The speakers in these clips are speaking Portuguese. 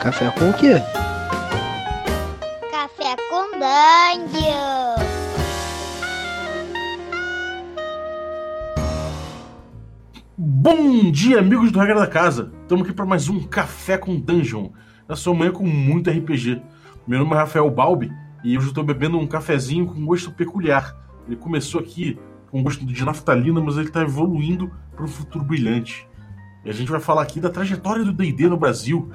Café com o quê? Café com Dungeon. Bom dia, amigos do Regra da Casa! Estamos aqui para mais um Café com Dungeon, na sua manhã com muito RPG. Meu nome é Rafael Balbi e hoje eu estou bebendo um cafezinho com gosto peculiar. Ele começou aqui com gosto de naftalina, mas ele está evoluindo para um futuro brilhante. E a gente vai falar aqui da trajetória do D&D no Brasil,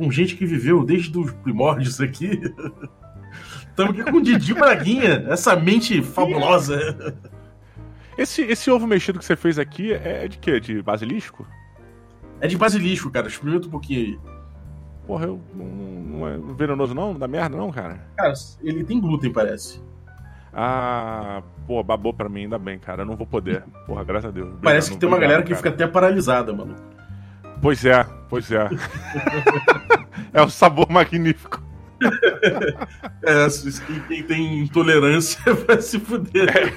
com gente que viveu desde os primórdios aqui. Estamos aqui com o Didi Braguinha, essa mente fabulosa. Esse, esse ovo mexido que você fez aqui é de quê? De basilisco? É de basilisco, cara. Experimenta um pouquinho aí. Porra, eu, não, não é venenoso não? Não dá merda não, cara? Cara, ele tem glúten, parece. Ah, pô, babou pra mim, ainda bem, cara. Eu não vou poder. Porra, graças a Deus. Parece Obrigado, que tem uma galera que cara. fica até paralisada, mano. Pois é, pois é. é um sabor magnífico. É, quem- tem intolerância vai se fuder.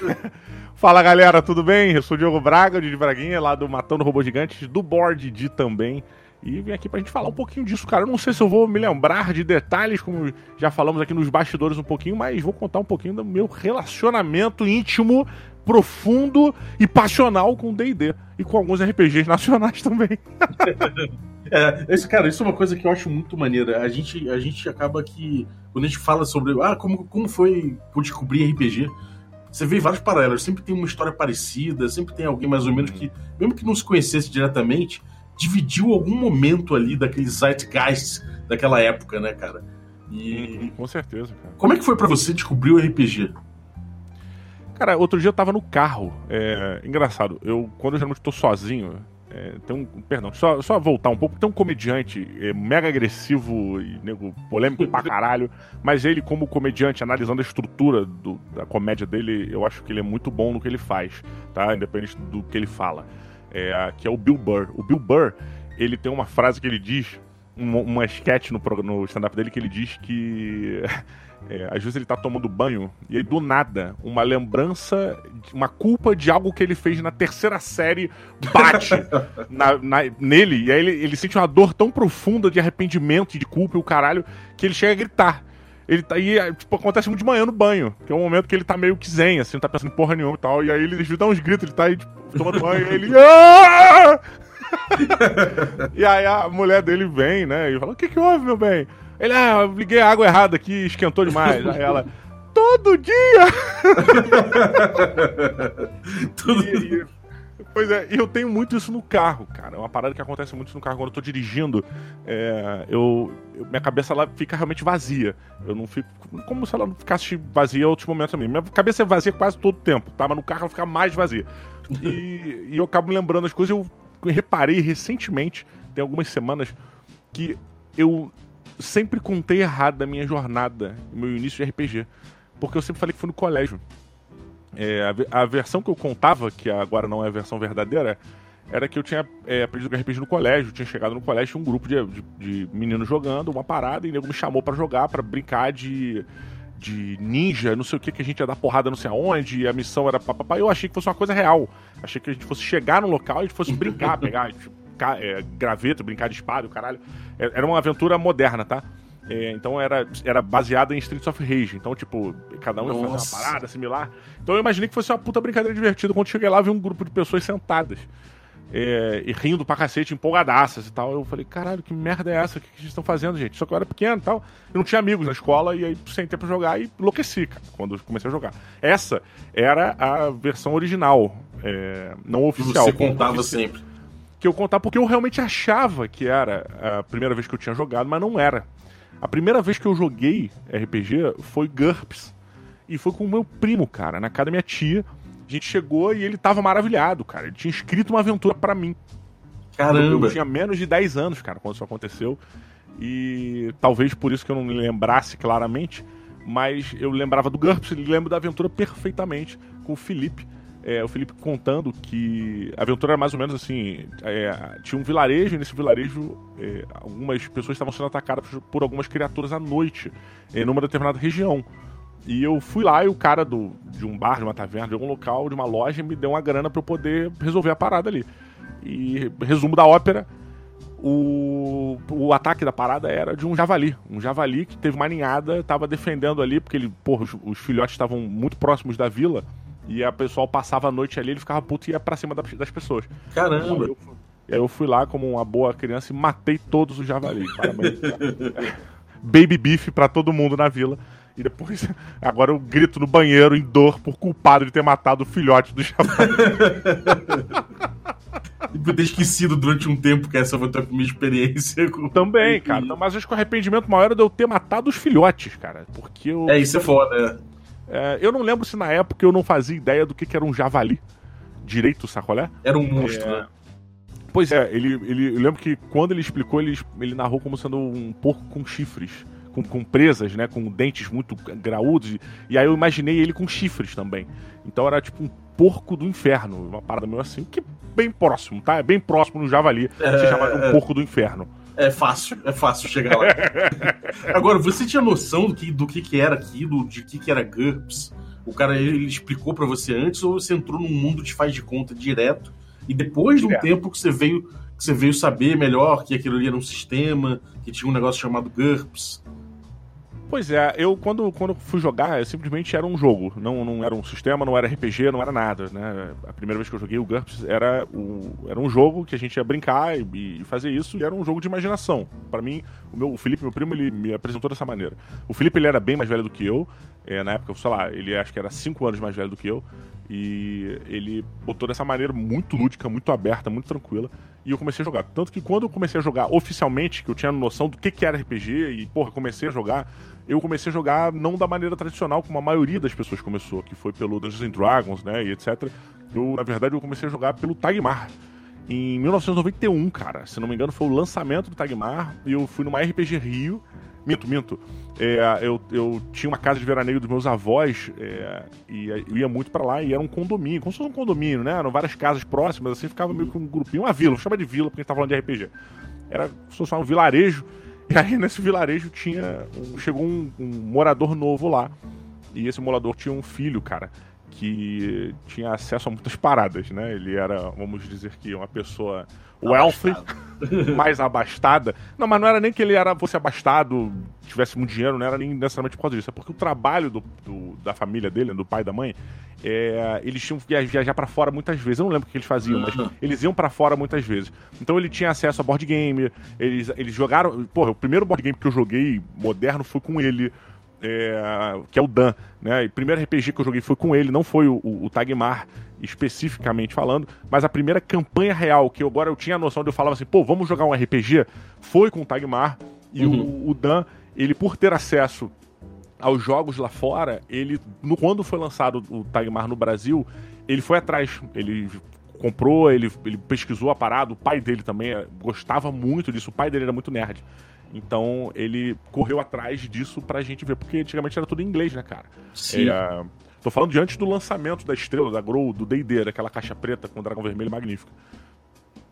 Fala galera, tudo bem? Eu sou o Diogo Braga, de Braguinha, lá do Matando Robôs Gigantes, do Board de também. E vim aqui pra gente falar um pouquinho disso, cara. Eu não sei se eu vou me lembrar de detalhes, como já falamos aqui nos bastidores um pouquinho, mas vou contar um pouquinho do meu relacionamento íntimo, profundo e passional com D&D. E com alguns RPGs nacionais também. É, esse, cara, isso é uma coisa que eu acho muito maneira. A gente, a gente acaba que, quando a gente fala sobre ah, como, como foi por descobrir RPG, você vê vários paralelos. Sempre tem uma história parecida, sempre tem alguém mais ou menos que, mesmo que não se conhecesse diretamente, dividiu algum momento ali daquele zeitgeist daquela época, né, cara? E Com certeza, cara. como é que foi pra você descobrir o RPG? Cara, outro dia eu tava no carro. É, engraçado, eu quando eu geralmente tô sozinho, é, tem um. Perdão, só, só voltar um pouco, tem um comediante é, mega agressivo e nego, polêmico pra caralho, mas ele, como comediante, analisando a estrutura do- da comédia dele, eu acho que ele é muito bom no que ele faz, tá? Independente do que ele fala. É, que é o Bill Burr. O Bill Burr, ele tem uma frase que ele diz, uma, uma sketch no, no stand-up dele que ele diz que. É, às vezes ele tá tomando banho e aí do nada uma lembrança, uma culpa de algo que ele fez na terceira série bate na- na- nele e aí ele, ele sente uma dor tão profunda de arrependimento e de culpa e o caralho que ele chega a gritar. Ele tá aí, é, tipo, acontece muito de manhã no banho, que é um momento que ele tá meio que zen, assim, não tá pensando em porra nenhuma e tal. E aí ele dá uns gritos, ele tá aí, tipo, tomando banho, e ele. "Ah!" e aí a mulher dele vem, né? E fala: O que que houve, meu bem? Ele, ah, eu liguei a água errada aqui, esquentou demais. aí ela. Todo dia! E- e- Pois é, e eu tenho muito isso no carro, cara. É uma parada que acontece muito no carro quando eu tô dirigindo. é, eu, eu- minha cabeça ela fica realmente vazia. Eu não fico. Como se ela não ficasse vazia em outros momentos também. Minha cabeça é vazia quase todo o tempo, tá? Mas no carro ela fica mais vazia. E, e eu acabo lembrando as coisas. Eu reparei recentemente, tem algumas semanas, que eu sempre contei errado da minha jornada, meu início de RPG. Porque eu sempre falei que foi no colégio. É, a, a versão que eu contava, que agora não é a versão verdadeira, era que eu tinha é, aprendido RPG no colégio, tinha chegado no colégio, tinha um grupo de, de, de meninos jogando, uma parada, e o nego me chamou pra jogar, pra brincar de, de ninja, não sei o que, que a gente ia dar porrada não sei aonde, e a missão era papapá. Eu achei que fosse uma coisa real. Achei que a gente fosse chegar no local e a gente fosse brincar, pegar tipo, é, graveto, brincar de espada, o caralho. É, Era uma aventura moderna, tá? É, então era, era baseada em Streets of Rage. Então, tipo, cada um ia fazer Nossa. uma parada similar. Então eu imaginei que fosse uma puta brincadeira divertida. Quando cheguei lá, vi um grupo de pessoas sentadas. é, e rindo pra cacete, empolgadaças e tal. Eu falei, caralho, que merda é essa? O que, que vocês estão fazendo, gente? Só que eu era pequeno e tal. Eu não tinha amigos na escola, e aí sentei pra jogar e enlouqueci, cara, quando eu comecei a jogar. Essa era a versão original, é, não oficial. você contava Oficial sempre. que eu contar porque eu realmente achava que era a primeira vez que eu tinha jogado, mas não era. A primeira vez que eu joguei RPG foi GURPS. E foi com o meu primo, cara, na casa da minha tia. A gente chegou e ele tava maravilhado, cara. Ele tinha escrito uma aventura pra mim. Caramba. Eu tinha menos de 10 anos, cara, quando isso aconteceu. E talvez por isso que eu não me lembrasse claramente, mas eu lembrava do GURPS e lembro da aventura perfeitamente com o Felipe. É, o Felipe contando que a aventura era mais ou menos assim: é, tinha um vilarejo, e nesse vilarejo é, algumas pessoas estavam sendo atacadas por algumas criaturas à noite, é, numa determinada região. E eu fui lá e o cara do, de um bar, de uma taverna, de algum local, de uma loja, me deu uma grana pra eu poder resolver a parada ali. E resumo da ópera: o, o ataque da parada era de um javali. Um javali que teve uma ninhada, tava defendendo ali, porque ele, porra, os, os filhotes estavam muito próximos da vila. E a pessoal passava a noite ali, ele ficava puto e ia pra cima das pessoas. Caramba! E aí eu fui lá como uma boa criança e matei todos os javalis. Parabéns. Baby beef pra todo mundo na vila. E depois, agora eu grito no banheiro em dor por culpado de ter matado o filhote do javali. E por ter esquecido durante um tempo que essa foi a minha experiência com. Também, cara. Mas acho que o arrependimento maior é de eu ter matado os filhotes, cara. Porque eu. É, isso é foda, é, eu não lembro se na época eu não fazia ideia do que, que era um javali. Direito, sacolé? Era um monstro, É. né? Pois é, ele, ele, eu lembro que quando ele explicou, ele, ele narrou como sendo um porco com chifres. Com, com presas, né? Com dentes muito graúdos. E, e aí eu imaginei ele com chifres também. Então era tipo um porco do inferno. Uma parada meio assim, que bem próximo, tá? É bem próximo no javali. É, Ser chamado de é. um porco do inferno. É fácil, é fácil chegar lá. Agora, você tinha noção do que, do que, que era aquilo, de que, que era GURPS? O cara ele explicou pra você antes ou você entrou num mundo de faz de conta direto e depois de um tempo que você veio que você veio saber melhor que aquilo ali era um sistema, que tinha um negócio chamado GURPS. Pois é, eu quando, quando fui jogar, eu simplesmente era um jogo. Não, não era um sistema, não era RPG, não era nada, né? A primeira vez que eu joguei o GURPS era, o, era um jogo que a gente ia brincar e, e fazer isso, e era um jogo de imaginação. Pra mim, o, meu, o Felipe, meu primo, ele me apresentou dessa maneira. O Felipe, ele era bem mais velho do que eu. É, na época, sei lá, ele acho que era 5 anos mais velho do que eu. E ele botou dessa maneira muito lúdica, muito aberta, muito tranquila. E eu comecei a jogar. Tanto que quando eu comecei a jogar oficialmente, que eu tinha noção do que, que era RPG, e, porra, comecei a jogar, eu comecei a jogar não da maneira tradicional, como a maioria das pessoas começou, que foi pelo Dungeons and Dragons, né, e etc. Eu, na verdade, eu comecei a jogar pelo Tagmar. Em 1991, cara, se não me engano, foi o lançamento do Tagmar, e eu fui numa RPG Rio. Minto, minto. É, eu, eu tinha uma casa de veraneio dos meus avós é, e eu ia muito pra lá e era um condomínio, como se fosse um condomínio, né? Eram várias casas próximas, assim, ficava meio que um grupinho, uma vila, chama de vila porque a gente tá falando de RPG. Era como se fosse um vilarejo, e aí nesse vilarejo tinha. um- chegou um, um morador novo lá. E esse morador tinha um filho, cara, que tinha acesso a muitas paradas, né? Ele era, vamos dizer que, uma pessoa wealthy, mais abastada. Não, mas não era nem que ele era fosse abastado, tivesse muito dinheiro, não era nem necessariamente por causa disso. É porque o trabalho do, do- da família dele, do pai e da mãe, é, eles tinham que via- viajar pra fora muitas vezes. Eu não lembro o que eles faziam, mas eles iam pra fora muitas vezes. Então ele tinha acesso a board game, eles, eles jogaram. Porra, o primeiro board game que eu joguei moderno foi com ele. É, que é o Dan, né? E o primeiro RPG que eu joguei foi com ele, não foi o, o, o Tagmar especificamente falando, mas a primeira campanha real que eu, agora eu tinha a noção de eu falava assim, pô, vamos jogar um RPG, foi com o Tagmar e o, o Dan, ele por ter acesso aos jogos lá fora, ele no, quando foi lançado o Tagmar no Brasil, ele foi atrás, ele comprou, ele, ele pesquisou a parada, o pai dele também eh, gostava muito disso, o pai dele era muito nerd. Então ele correu atrás disso pra gente ver, porque antigamente era tudo em inglês, né, cara? Sim. É, tô falando de antes do lançamento da estrela, da Grow, do D&D, daquela caixa preta com o dragão vermelho magnífico.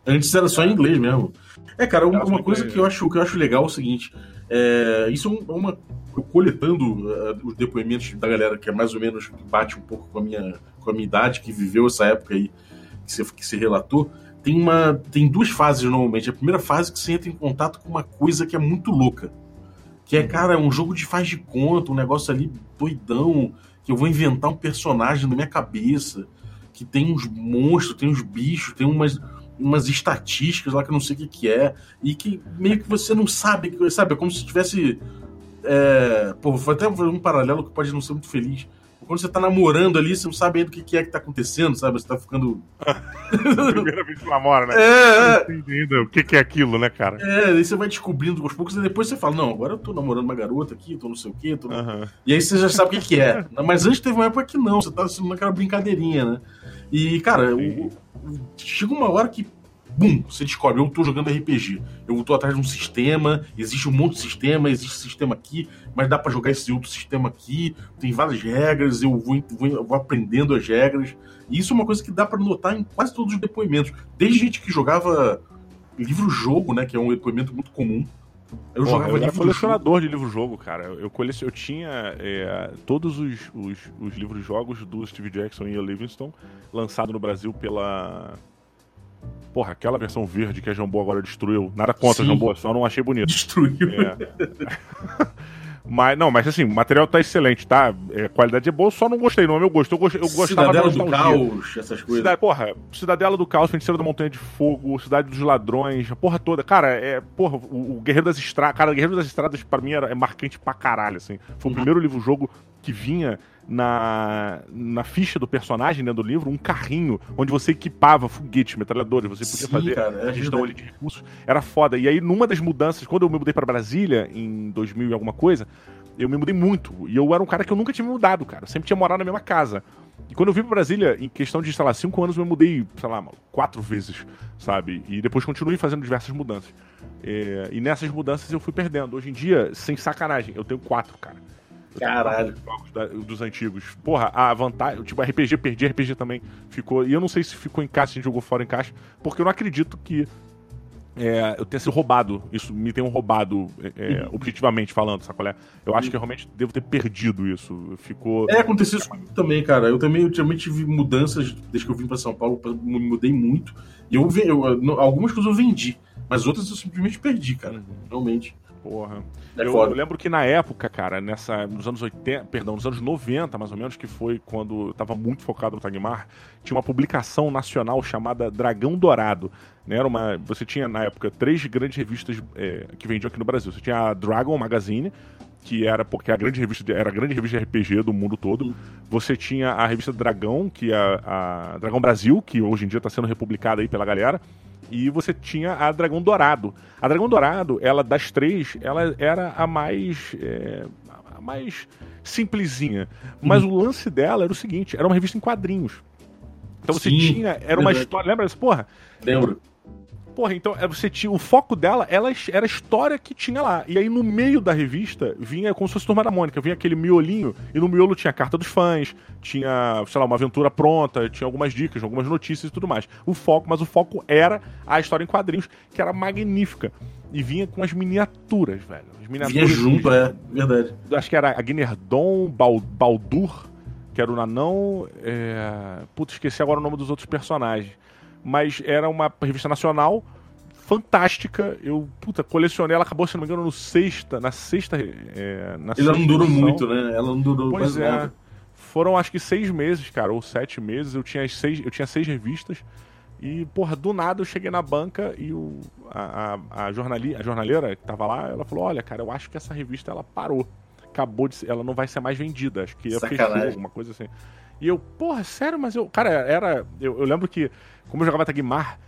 Antes era só em inglês mesmo. É, cara, uma, uma coisa que eu acho, que eu acho legal é o seguinte: é, isso é um- uma. Eu coletando eh, os depoimentos da galera que é mais ou menos que bate um pouco com a minha, com a minha idade, que viveu essa época aí que você, que você relatou. Tem, uma, tem duas fases normalmente. A primeira fase é que você entra em contato com uma coisa que é muito louca. Que é, cara, um jogo de faz de conta, um negócio ali doidão, que eu vou inventar um personagem na minha cabeça, que tem uns monstros, tem uns bichos, tem umas, umas estatísticas lá que eu não sei o que, que é, e que meio que você não sabe, sabe? É como se tivesse. É, pô, vou até fazer um paralelo que pode não ser muito feliz. Quando você tá namorando ali, você não sabe ainda o que, que é que tá acontecendo, sabe? Você tá ficando. Primeira vez que namora, né? É, é. Não entende ainda o que, que é aquilo, né, cara? É, aí você vai descobrindo aos poucos, e depois você fala, não, agora eu tô namorando uma garota aqui, tô não sei o quê, tô... Aham. E aí você já sabe o que, que é. Mas antes teve uma época que não, você tá assim, naquela brincadeirinha, né? E, cara, o- chega uma hora que, bum, você descobre, eu tô jogando RPG. Eu tô atrás de um sistema, existe um monte de sistema, existe sistema aqui, mas dá pra jogar esse outro sistema aqui, tem várias regras, eu vou, vou, vou aprendendo as regras. E isso é uma coisa que dá pra notar em quase todos os depoimentos. Desde gente que jogava livro-jogo, né, que é um depoimento muito comum. Eu Porra, jogava eu era colecionador de livro-jogo, cara. Eu, colecion... eu tinha é, todos os, os, os livros-jogos do Steve Jackson e Ian Livingstone, lançado no Brasil pela. Porra, aquela versão verde que a Jambô agora destruiu. Nada contra Sim. a Jambô, só não achei bonito. Destruiu. É. mas, não, mas assim, o material tá excelente, tá? É, qualidade é boa, só não gostei, não é meu gosto. Eu, gost, eu gostava Cidadela da do. Caos, essas coisas. Cidade, porra, Cidadela do Caos, Feiticeiro da Montanha de Fogo, Cidade dos Ladrões, a porra toda. Cara, é. Porra, o, o Guerreiro das Estradas. Cara, o Guerreiro das Estradas, pra mim, era, é marcante pra caralho, assim. Foi Uhum. o primeiro livro-jogo que vinha na, na ficha do personagem, né, do livro, um carrinho onde você equipava foguetes, metralhadores, você podia Sim, fazer cara, é a gestão ali de recursos. Era foda. E aí, numa das mudanças, quando eu me mudei pra Brasília, em 2000 e alguma coisa, eu me mudei muito. E eu era um cara que eu nunca tinha me mudado, cara. Eu sempre tinha morado na mesma casa. E quando eu vim pra Brasília, em questão de, sei lá, cinco anos, eu me mudei, sei lá, quatro vezes, sabe? E depois continuei fazendo diversas mudanças. É, e nessas mudanças eu fui perdendo. Hoje em dia, sem sacanagem, eu tenho quatro, cara. Caralho. jogos da- dos antigos. Porra, a vantagem. Tipo, RPG, perdi, RPG também ficou. E eu não sei se ficou em caixa, se a gente jogou fora em caixa, porque eu não acredito que é, eu tenha sido roubado. Isso me tenham roubado, é, é, objetivamente falando, sabe qual é? Eu acho que eu realmente devo ter perdido isso. Ficou. É, aconteceu isso comigo também, cara. Eu também, também tive mudanças desde que eu vim pra São Paulo, eu me mudei muito. E eu, eu- algumas coisas eu vendi, mas outras eu simplesmente perdi, cara. Uhum. Realmente. Porra. É eu, eu lembro que na época, cara, nessa, nos anos 80, perdão, nos anos 90, mais ou menos, que foi quando eu tava muito focado no Tagmar, tinha uma publicação nacional chamada Dragão Dourado. Né? Era uma, você tinha, na época, três grandes revistas é, que vendiam aqui no Brasil. Você tinha a Dragon Magazine, que era porque a grande revista de- era a grande revista de RPG do mundo todo. Você tinha a revista Dragão, que é a, a Dragão Brasil, que hoje em dia está sendo republicada aí pela galera. E você tinha a Dragão Dourado. A Dragão Dourado, ela das três, ela era a mais é, a mais simplesinha. Mas o lance dela era o seguinte, era uma revista em quadrinhos. Então você Sim, tinha, era uma verdade. história, lembra dessa porra? Lembro. Porra, então é, você tinha o foco dela, ela era a história que tinha lá. E aí no meio da revista vinha como se fosse Turma da Mônica, vinha aquele miolinho e no miolo tinha a carta dos fãs, tinha, sei lá, uma aventura pronta, tinha algumas dicas, algumas notícias e tudo mais. O foco, mas o foco era a história em quadrinhos, que era magnífica. E vinha com as miniaturas, velho. As Vinha miniaturas junto, é, verdade. acho que era a Guinerdon, Bal- Baldur, que era o Nanão. É... Puta, esqueci agora o nome dos outros personagens. Mas era uma revista nacional fantástica. Eu, puta, colecionei. Ela acabou, se não me engano, no sexta. Na sexta. É, na Ela sexta não durou edição. muito, né? Ela não durou Pois quase é. nada. Foram acho que seis meses, cara, ou sete meses. Eu tinha, seis, eu tinha seis revistas. E, porra, do nada eu cheguei na banca e o, a, a, a, jornali, a jornaleira que tava lá, ela falou: Olha, cara, eu acho que essa revista ela parou. Acabou de. ser- Ela não vai ser mais vendida. Acho que fechou, alguma coisa assim. E eu, porra, sério, mas eu. Cara, era. Eu, eu lembro que, como eu jogava Tagmar,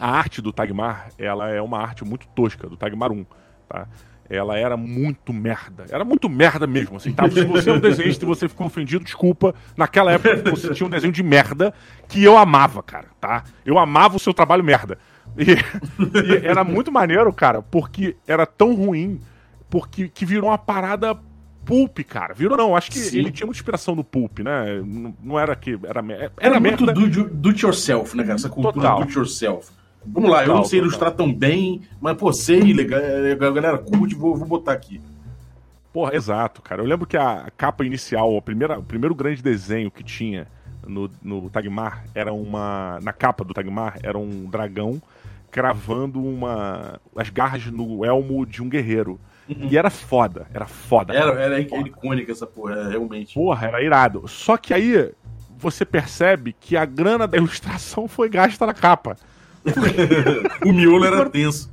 a arte do Tagmar, ela é uma arte muito tosca, do Tagmar 1, tá? Ela era muito merda. Era muito merda mesmo, assim, tá? Se você é um desenhista e você ficou ofendido, desculpa. Naquela época você tinha um desenho de merda que eu amava, cara, tá? Eu amava o seu trabalho merda. E, e era muito maneiro, cara, porque era tão ruim, porque que virou uma parada pulp, cara. Virou não, acho que Sim. ele tinha muita inspiração no pulp, né? Não, não era que era, era, Era muito merda. do, do, do it yourself, né, cara? Essa cultura Total. do it yourself. Vamos lá, eu Total, não sei total. ilustrar tão bem, mas, pô, sei, legal, a galera curte, vou, vou botar aqui. Porra, exato, cara. Eu lembro que a capa inicial, a primeira, o primeiro grande desenho que tinha no, no Tagmar era uma. Na capa do Tagmar era um dragão cravando uma. as garras no elmo de um guerreiro. E era foda, era foda. Era, cara. era Foda. icônica essa porra, é, realmente. Porra, era irado. Só que aí você percebe que a grana da ilustração foi gasta na capa. o miolo era tenso.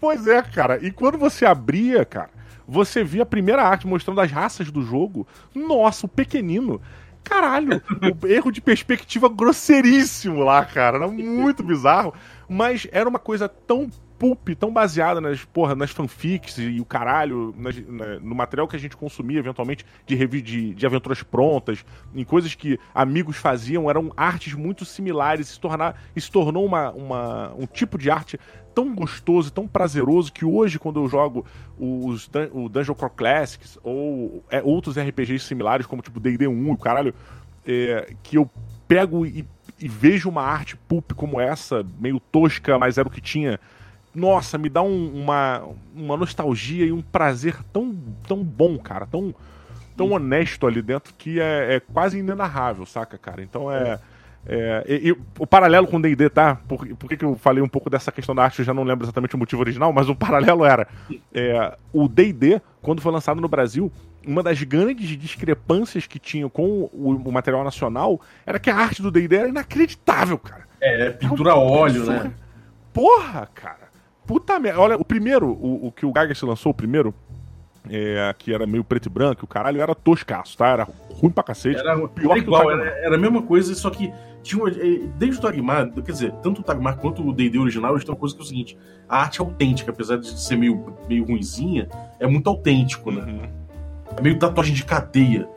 Pois é, cara. E quando você abria, cara, você via a primeira arte mostrando as raças do jogo. Nossa, o pequenino. Caralho, o erro de perspectiva grosseiríssimo lá, cara. Era muito bizarro. Mas era uma coisa tão pulp, tão baseada nas, porra, nas fanfics e, o caralho, nas- na- no material que a gente consumia eventualmente de, de, de aventuras prontas, em coisas que amigos faziam, eram artes muito similares. Se, tornar, se tornou uma, uma, um tipo de arte tão gostoso, tão prazeroso que hoje, quando eu jogo os o Dungeon Core Classics ou é, outros RPGs similares, como tipo D&D 1 e o caralho, é, que eu pego e, e vejo uma arte pulp como essa, meio tosca, mas era o que tinha. Nossa, me dá um- uma, uma nostalgia e um prazer tão, tão bom, cara, tão, tão honesto ali dentro que é, é quase inenarrável, saca, cara? Então é. É, e, e o paralelo com o D&D, tá? Por, por que, que eu falei um pouco dessa questão da arte? Eu já não lembro exatamente o motivo original, mas o paralelo era é, o D&D, quando foi lançado no Brasil, uma das grandes discrepâncias que tinha com o, o material nacional era que a arte do D&D era inacreditável, cara. É, pintura a óleo, né? Porra, cara. Puta merda. Olha, o primeiro, o, o que o Gaga se lançou, o primeiro, é, que era meio preto e branco, o caralho era toscaço, tá? Era ruim pra cacete. Era, pior era igual, era, era, a mesma coisa, só que tinha uma, é, desde o Tagmar, quer dizer, tanto o Tagmar quanto o D&D original, eles têm uma coisa que é o seguinte, a arte é autêntica, apesar de ser meio, meio ruinzinha, é muito autêntico, né? Uhum. É meio tatuagem de cadeia.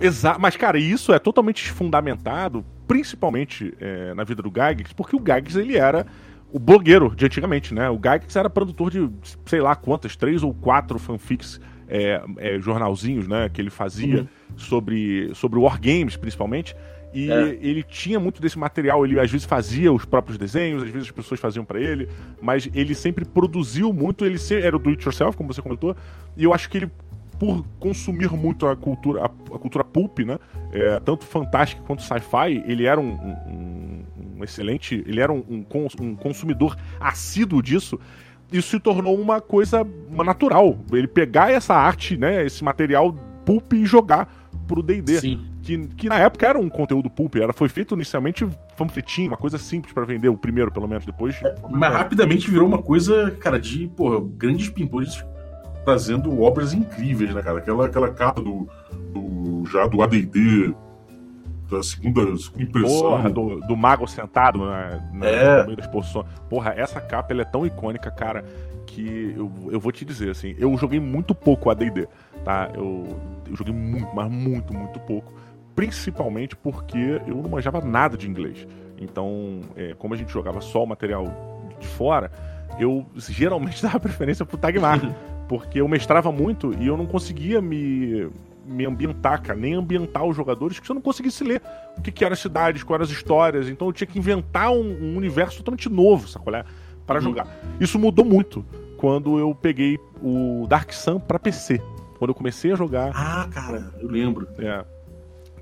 Exato, mas cara, isso é totalmente fundamentado, principalmente é, na vida do Gygax, porque o Gygax ele era o blogueiro de antigamente, né? O Gygax era produtor de sei lá quantas, três ou quatro fanfics, é, é, jornalzinhos, né? Que ele fazia uhum. sobre, sobre wargames, principalmente. E é. ele tinha muito desse material, ele às vezes fazia os próprios desenhos, às vezes as pessoas faziam para ele, mas ele sempre produziu muito, ele era o do it yourself, como você comentou, e eu acho que ele por consumir muito a cultura, a, a cultura pulp, né? É, tanto fantástica quanto sci-fi, ele era um, um, um, excelente, ele era um, um, consumidor assíduo disso. Isso se tornou uma coisa natural. Ele pegar essa arte, né, esse material pulp e jogar pro D&D. Que, que na época era um conteúdo pulp, era, foi feito inicialmente panfletinho, uma coisa simples para vender, o primeiro pelo menos, depois... É, mas rapidamente virou uma coisa, cara, de, porra, grandes pintores trazendo obras incríveis, né, cara? Aquela, aquela capa do, do já do AD&D da segunda, impressão. Porra, do, do mago sentado na, na, é. no meio da exposição. Porra, essa capa ela é tão icônica, cara, que eu, eu vou te dizer, assim, eu joguei muito pouco AD&D, tá? Eu, eu joguei muito, mas muito, muito pouco. Principalmente porque eu não manjava nada de inglês. Então, é, como a gente jogava só o material de fora, eu geralmente dava preferência pro Tagmar. Porque eu mestrava muito e eu não conseguia me, me ambientar, cara, nem ambientar os jogadores, que eu não conseguisse ler o que, que eram as cidades, quais eram as histórias. Então eu tinha que inventar um, um universo totalmente novo, sacolé? Para uhum. jogar. Isso mudou muito quando eu peguei o Dark Sun para PC. Quando eu comecei a jogar. Ah, cara, eu lembro. É.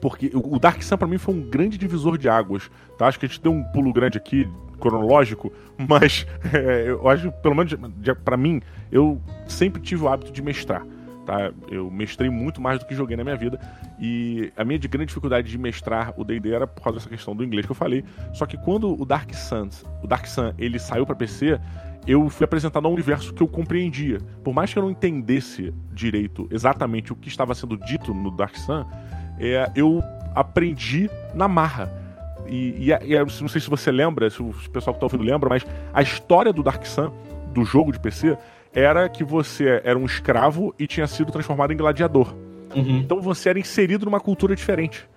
Porque o Dark Sun para mim foi um grande divisor de águas. Tá? Acho que a gente deu um pulo grande aqui cronológico, mas é, eu acho, pelo menos para mim, eu sempre tive o hábito de mestrar. Tá? Eu mestrei muito mais do que joguei na minha vida. E a minha grande dificuldade de mestrar o D&D era por causa dessa questão do inglês que eu falei. Só que quando o Dark Sun, o Dark Sun, ele saiu para PC, eu fui apresentado a um universo que eu compreendia. Por mais que eu não entendesse direito exatamente o que estava sendo dito no Dark Sun, é, eu aprendi na marra. E, e, e, não sei se você lembra, se o pessoal que está ouvindo lembra, mas a história do Dark Sun, do jogo de PC, era que você era um escravo e tinha sido transformado em gladiador. Uhum. Então você era inserido numa cultura diferente.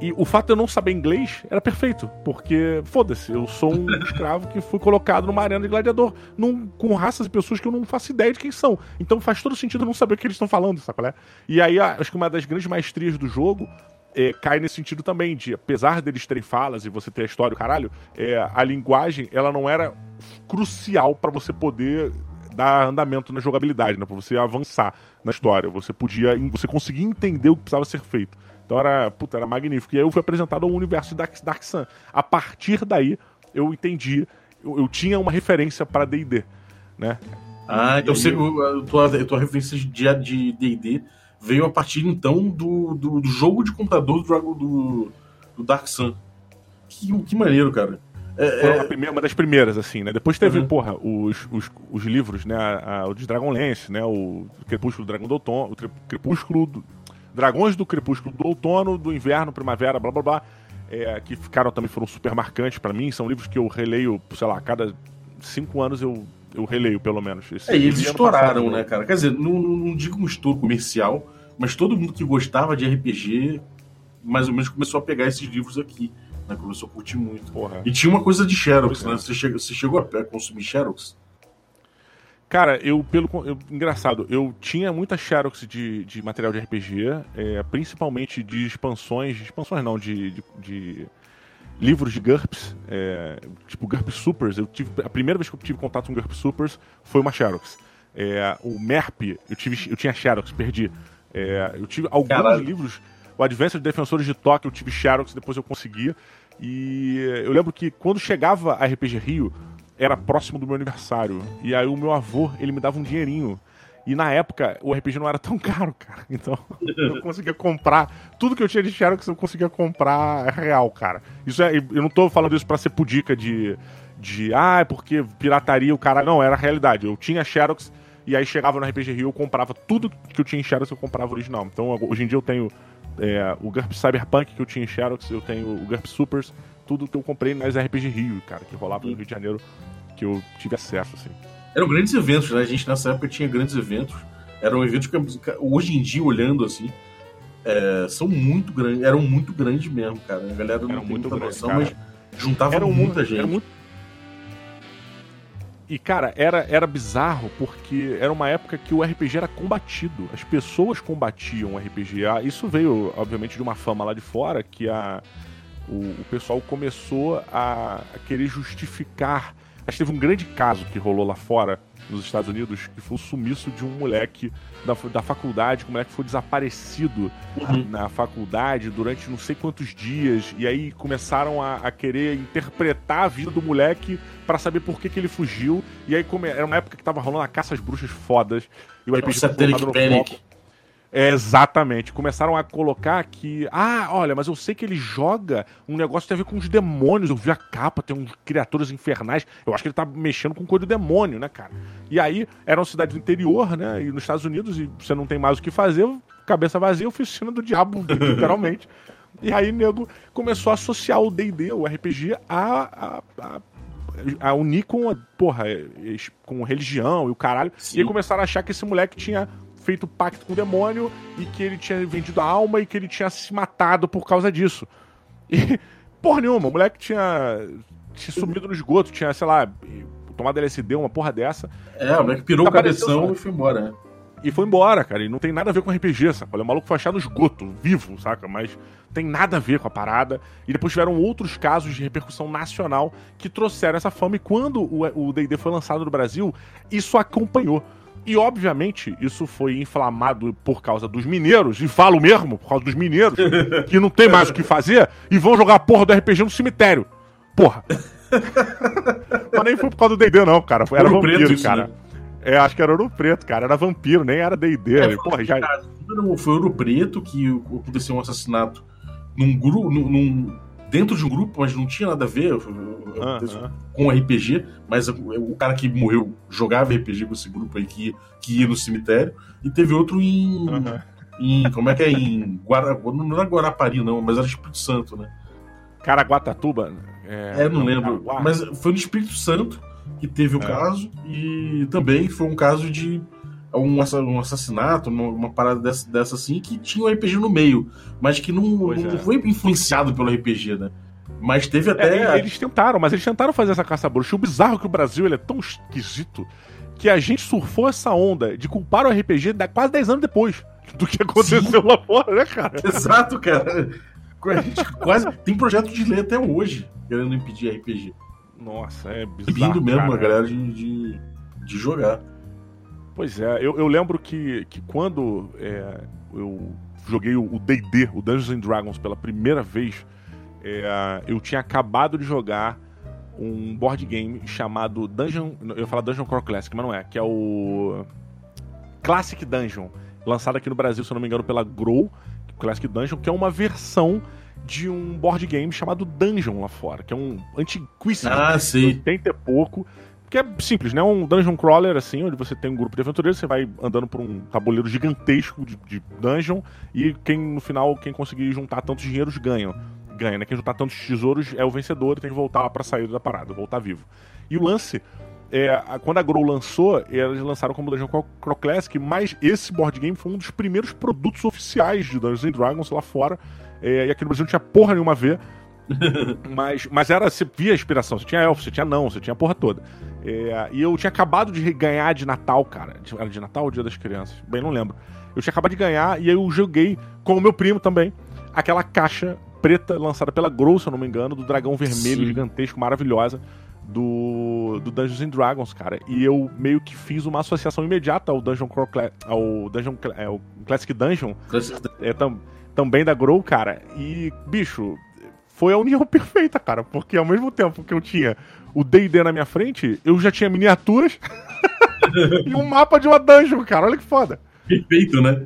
E o fato de eu não saber inglês era perfeito, porque, foda-se, eu sou um escravo que fui colocado numa arena de gladiador, num, com raças e pessoas que eu não faço ideia de quem são. Então faz todo sentido eu não saber o que eles estão falando, sabe? E aí, acho que uma das grandes maestrias do jogo é, cai nesse sentido também, de apesar deles terem falas e você ter a história, o caralho, é, a linguagem, ela não era crucial para você poder dar andamento na jogabilidade, né? Pra você avançar na história. Você podia. Você conseguia entender o que precisava ser feito. Então era, puta, era magnífico. E aí eu fui apresentado ao universo de Dark, Dark Sun. A partir daí, eu entendi. Eu, eu tinha uma referência para DD, né? Ah, então você, a, tua, a tua referência de DD veio a partir então do, do, do jogo de computador do, do, do Dark Sun. Que, que maneiro, cara. É, é... Primeira, uma das primeiras, assim, né? Depois teve, uhum. porra, os, os, os livros, né? A, a, o de Dragonlance, né? O Crepúsculo do Dragão do Outono, o Crepúsculo do... Dragões do Crepúsculo do Outono, do Inverno, Primavera, blá blá blá. É, que ficaram também, foram super marcantes para mim. São livros que eu releio, sei lá, a cada cinco anos eu, eu releio, pelo menos. Esse, é, e eles estouraram, passado, né, cara? Quer dizer, não, não digo um estouro comercial, mas todo mundo que gostava de RPG mais ou menos começou a pegar esses livros aqui né? Começou a curtir muito. Porra. E tinha uma coisa de Xerox, né? É. Você, chegou, você chegou a consumir Xerox? Cara, eu, pelo. Eu, engraçado, eu tinha muita Xerox de, de material de RPG, é, principalmente de expansões. Expansões não, de, de, de livros de GURPS, é, tipo GURPS Supers. Eu tive, a primeira vez que eu tive contato com GURPS Supers foi uma Xerox. É, o MERP, eu, tive, eu tinha Xerox, perdi. É, eu tive alguns Caralho. livros o Advanced Defensores de Tóquio eu tive Xerox, depois eu conseguia. E eu lembro que quando chegava a RPG Rio, era próximo do meu aniversário. E aí o meu avô, ele me dava um dinheirinho. E na época, o RPG não era tão caro, cara. Então, eu conseguia comprar. Tudo que eu tinha de Xerox, eu conseguia comprar real, cara. Isso é, eu não tô falando isso pra ser pudica de. De, ah, é porque pirataria o cara. Não, era a realidade. Eu tinha Xerox e aí chegava no RPG Rio, eu comprava tudo que eu tinha em Xerox, eu comprava original. Então, hoje em dia eu tenho é, o GURP Cyberpunk que eu tinha em Xerox, eu tenho o GURP Supers, tudo que eu comprei nas RPG Rio, cara, que rolava no Rio de Janeiro, que eu tive acesso, assim. Eram grandes eventos, né? A gente nessa época tinha grandes eventos. Eram eventos que hoje em dia, olhando assim, é, são muito grandes, eram muito grandes mesmo, cara. A galera não Eram tem muita grandes, noção, cara. mas juntava Era um- muita era gente. muito- E, cara, era, era bizarro porque era uma época que o RPG era combatido. As pessoas combatiam o RPG. Ah, Isso veio, obviamente, de uma fama lá de fora que a, o, o pessoal começou a, a querer justificar. Acho que teve um grande caso que rolou lá fora, nos Estados Unidos, que foi o sumiço de um moleque da, da faculdade, que o moleque foi desaparecido Uhum. na faculdade durante não sei quantos dias, e aí começaram a, a querer interpretar a vida do moleque pra saber por que, que ele fugiu, e aí come- era uma época que tava rolando a caça às bruxas fodas, e o RPG foi no foco. É, exatamente. Começaram a colocar que. Ah, olha, mas eu sei que ele joga um negócio que tem a ver com os demônios. Eu vi a capa, tem uns criaturas infernais. Eu acho que ele tá mexendo com coisa do demônio, né, cara? E aí, era uma cidade do interior, né? E nos Estados Unidos, e você não tem mais o que fazer, cabeça vazia, oficina do diabo, literalmente. E aí, nego começou a associar o DD, o RPG, a, a, a, a unir com, a, porra, é, com religião e o caralho. Sim. E aí começaram a achar que esse moleque tinha feito pacto com o demônio e que ele tinha vendido a alma e que ele tinha se matado por causa disso. E, porra nenhuma, o moleque tinha, tinha sumido no esgoto, tinha, sei lá, tomado LSD, uma porra dessa. É, o moleque pirou o cabeção e foi embora, né? E foi embora, cara. E não tem nada a ver com RPG, saca? O maluco foi achado no esgoto, vivo, saca? Mas tem nada a ver com a parada. E depois tiveram outros casos de repercussão nacional que trouxeram essa fama. E quando o o D&D foi lançado no Brasil, isso acompanhou. E, obviamente, isso foi inflamado por causa dos mineiros, e falo mesmo, por causa dos mineiros, que não tem mais o que fazer, e vão jogar a porra do RPG no cemitério. Porra. Mas nem foi por causa do D&D, não, cara. Era Ouro vampiro, Preto, isso, cara. né? É, acho que era ouro preto, cara. Era vampiro, nem era D&D. É, Porra, já... Foi Ouro Preto que aconteceu um assassinato num grupo. Num, num- dentro de um grupo, mas não tinha nada a ver aconteceu Aham. com RPG, mas o, cara que morreu jogava RPG com esse grupo aí que, que ia no cemitério. E teve outro em. Em como é que é? Em Guara, não era Guarapari, não, mas era Espírito Santo, né? Caraguatatuba. É, É, não lembro. Caraguá. Mas foi no Espírito Santo que teve o É. caso e também foi um caso de um, um assassinato, uma, uma parada dessa, dessa assim, que tinha um RPG no meio, mas que não, não é. foi influenciado pelo RPG, né? Mas teve É, até. eles tentaram, mas eles tentaram fazer essa caça-bruxa. O bizarro é que o Brasil ele é tão esquisito que a gente surfou essa onda de culpar o RPG da- quase 10 anos depois do que aconteceu lá fora, né, cara? Exato, cara. A gente quase. Tem projeto de lei até hoje querendo impedir RPG. Nossa, é bizarro. Vindo mesmo cara. a galera de, de, de jogar. Pois é, eu, eu lembro que, que quando é, eu joguei o D&D, o Dungeons and Dragons, pela primeira vez, é, eu tinha acabado de jogar um board game chamado Dungeon... Eu ia falar Dungeon Core Classic, mas não é, que é o Classic Dungeon, lançado aqui no Brasil, se eu não me engano, pela Grow, Classic Dungeon, que é uma versão de um board game chamado Dungeon lá fora, que é um antiquíssimo Ah, sei. 80 e pouco. Que é simples, né? Um dungeon crawler, assim, onde você tem um grupo de aventureiros, você vai andando por um tabuleiro gigantesco de, de dungeon, e quem, no final, quem conseguir juntar tantos dinheiros ganha. Ganha, né? Quem juntar tantos tesouros é o vencedor e tem que voltar pra sair da parada, voltar vivo. E o lance, é, quando a Grow lançou, eles lançaram como Dungeon Crawl Crawl Classic, mas esse board game foi um dos primeiros produtos oficiais de Dungeons Dragons lá fora. É, e aqui no Brasil não tinha porra nenhuma a ver. Mas, mas era, você via a inspiração, você tinha elfo, você tinha não, você tinha a porra toda. É, e eu tinha acabado de ganhar de Natal, cara. De- Era de Natal ou Dia das Crianças? Bem, não lembro. Eu tinha acabado de ganhar e aí eu joguei com o meu primo também aquela caixa preta lançada pela Grow, se eu não me engano, do dragão vermelho Sim. gigantesco, maravilhosa, do, do Dungeons and Dragons, cara. E eu meio que fiz uma associação imediata ao Dungeon Crawl ao Dungeon é, o Classic Dungeon, é, tam- também da Grow, cara. E, bicho, foi a união perfeita, cara. Porque ao mesmo tempo que eu tinha o D&D na minha frente, eu já tinha miniaturas e um mapa de uma dungeon, cara. Olha que foda. Perfeito, né?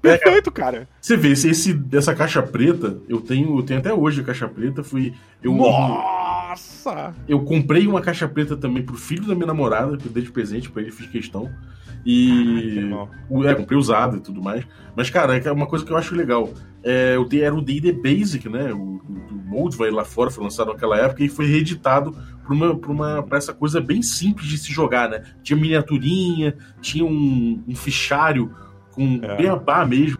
Perfeito, cara. Você vê, esse, esse, dessa caixa preta, eu tenho, eu tenho até hoje a caixa preta, fui. Eu, Nossa! Eu comprei uma caixa preta também pro filho da minha namorada, que eu dei de presente pra ele, fiz questão. E. é, comprei usado e tudo mais. Mas, cara, é uma coisa que eu acho legal. É, era o DD Basic, né? O, o Mold vai lá fora, foi lançado naquela época e foi reeditado pra, uma, pra, uma, pra essa coisa bem simples de se jogar, né? Tinha miniaturinha, tinha um, um fichário com é. beabá mesmo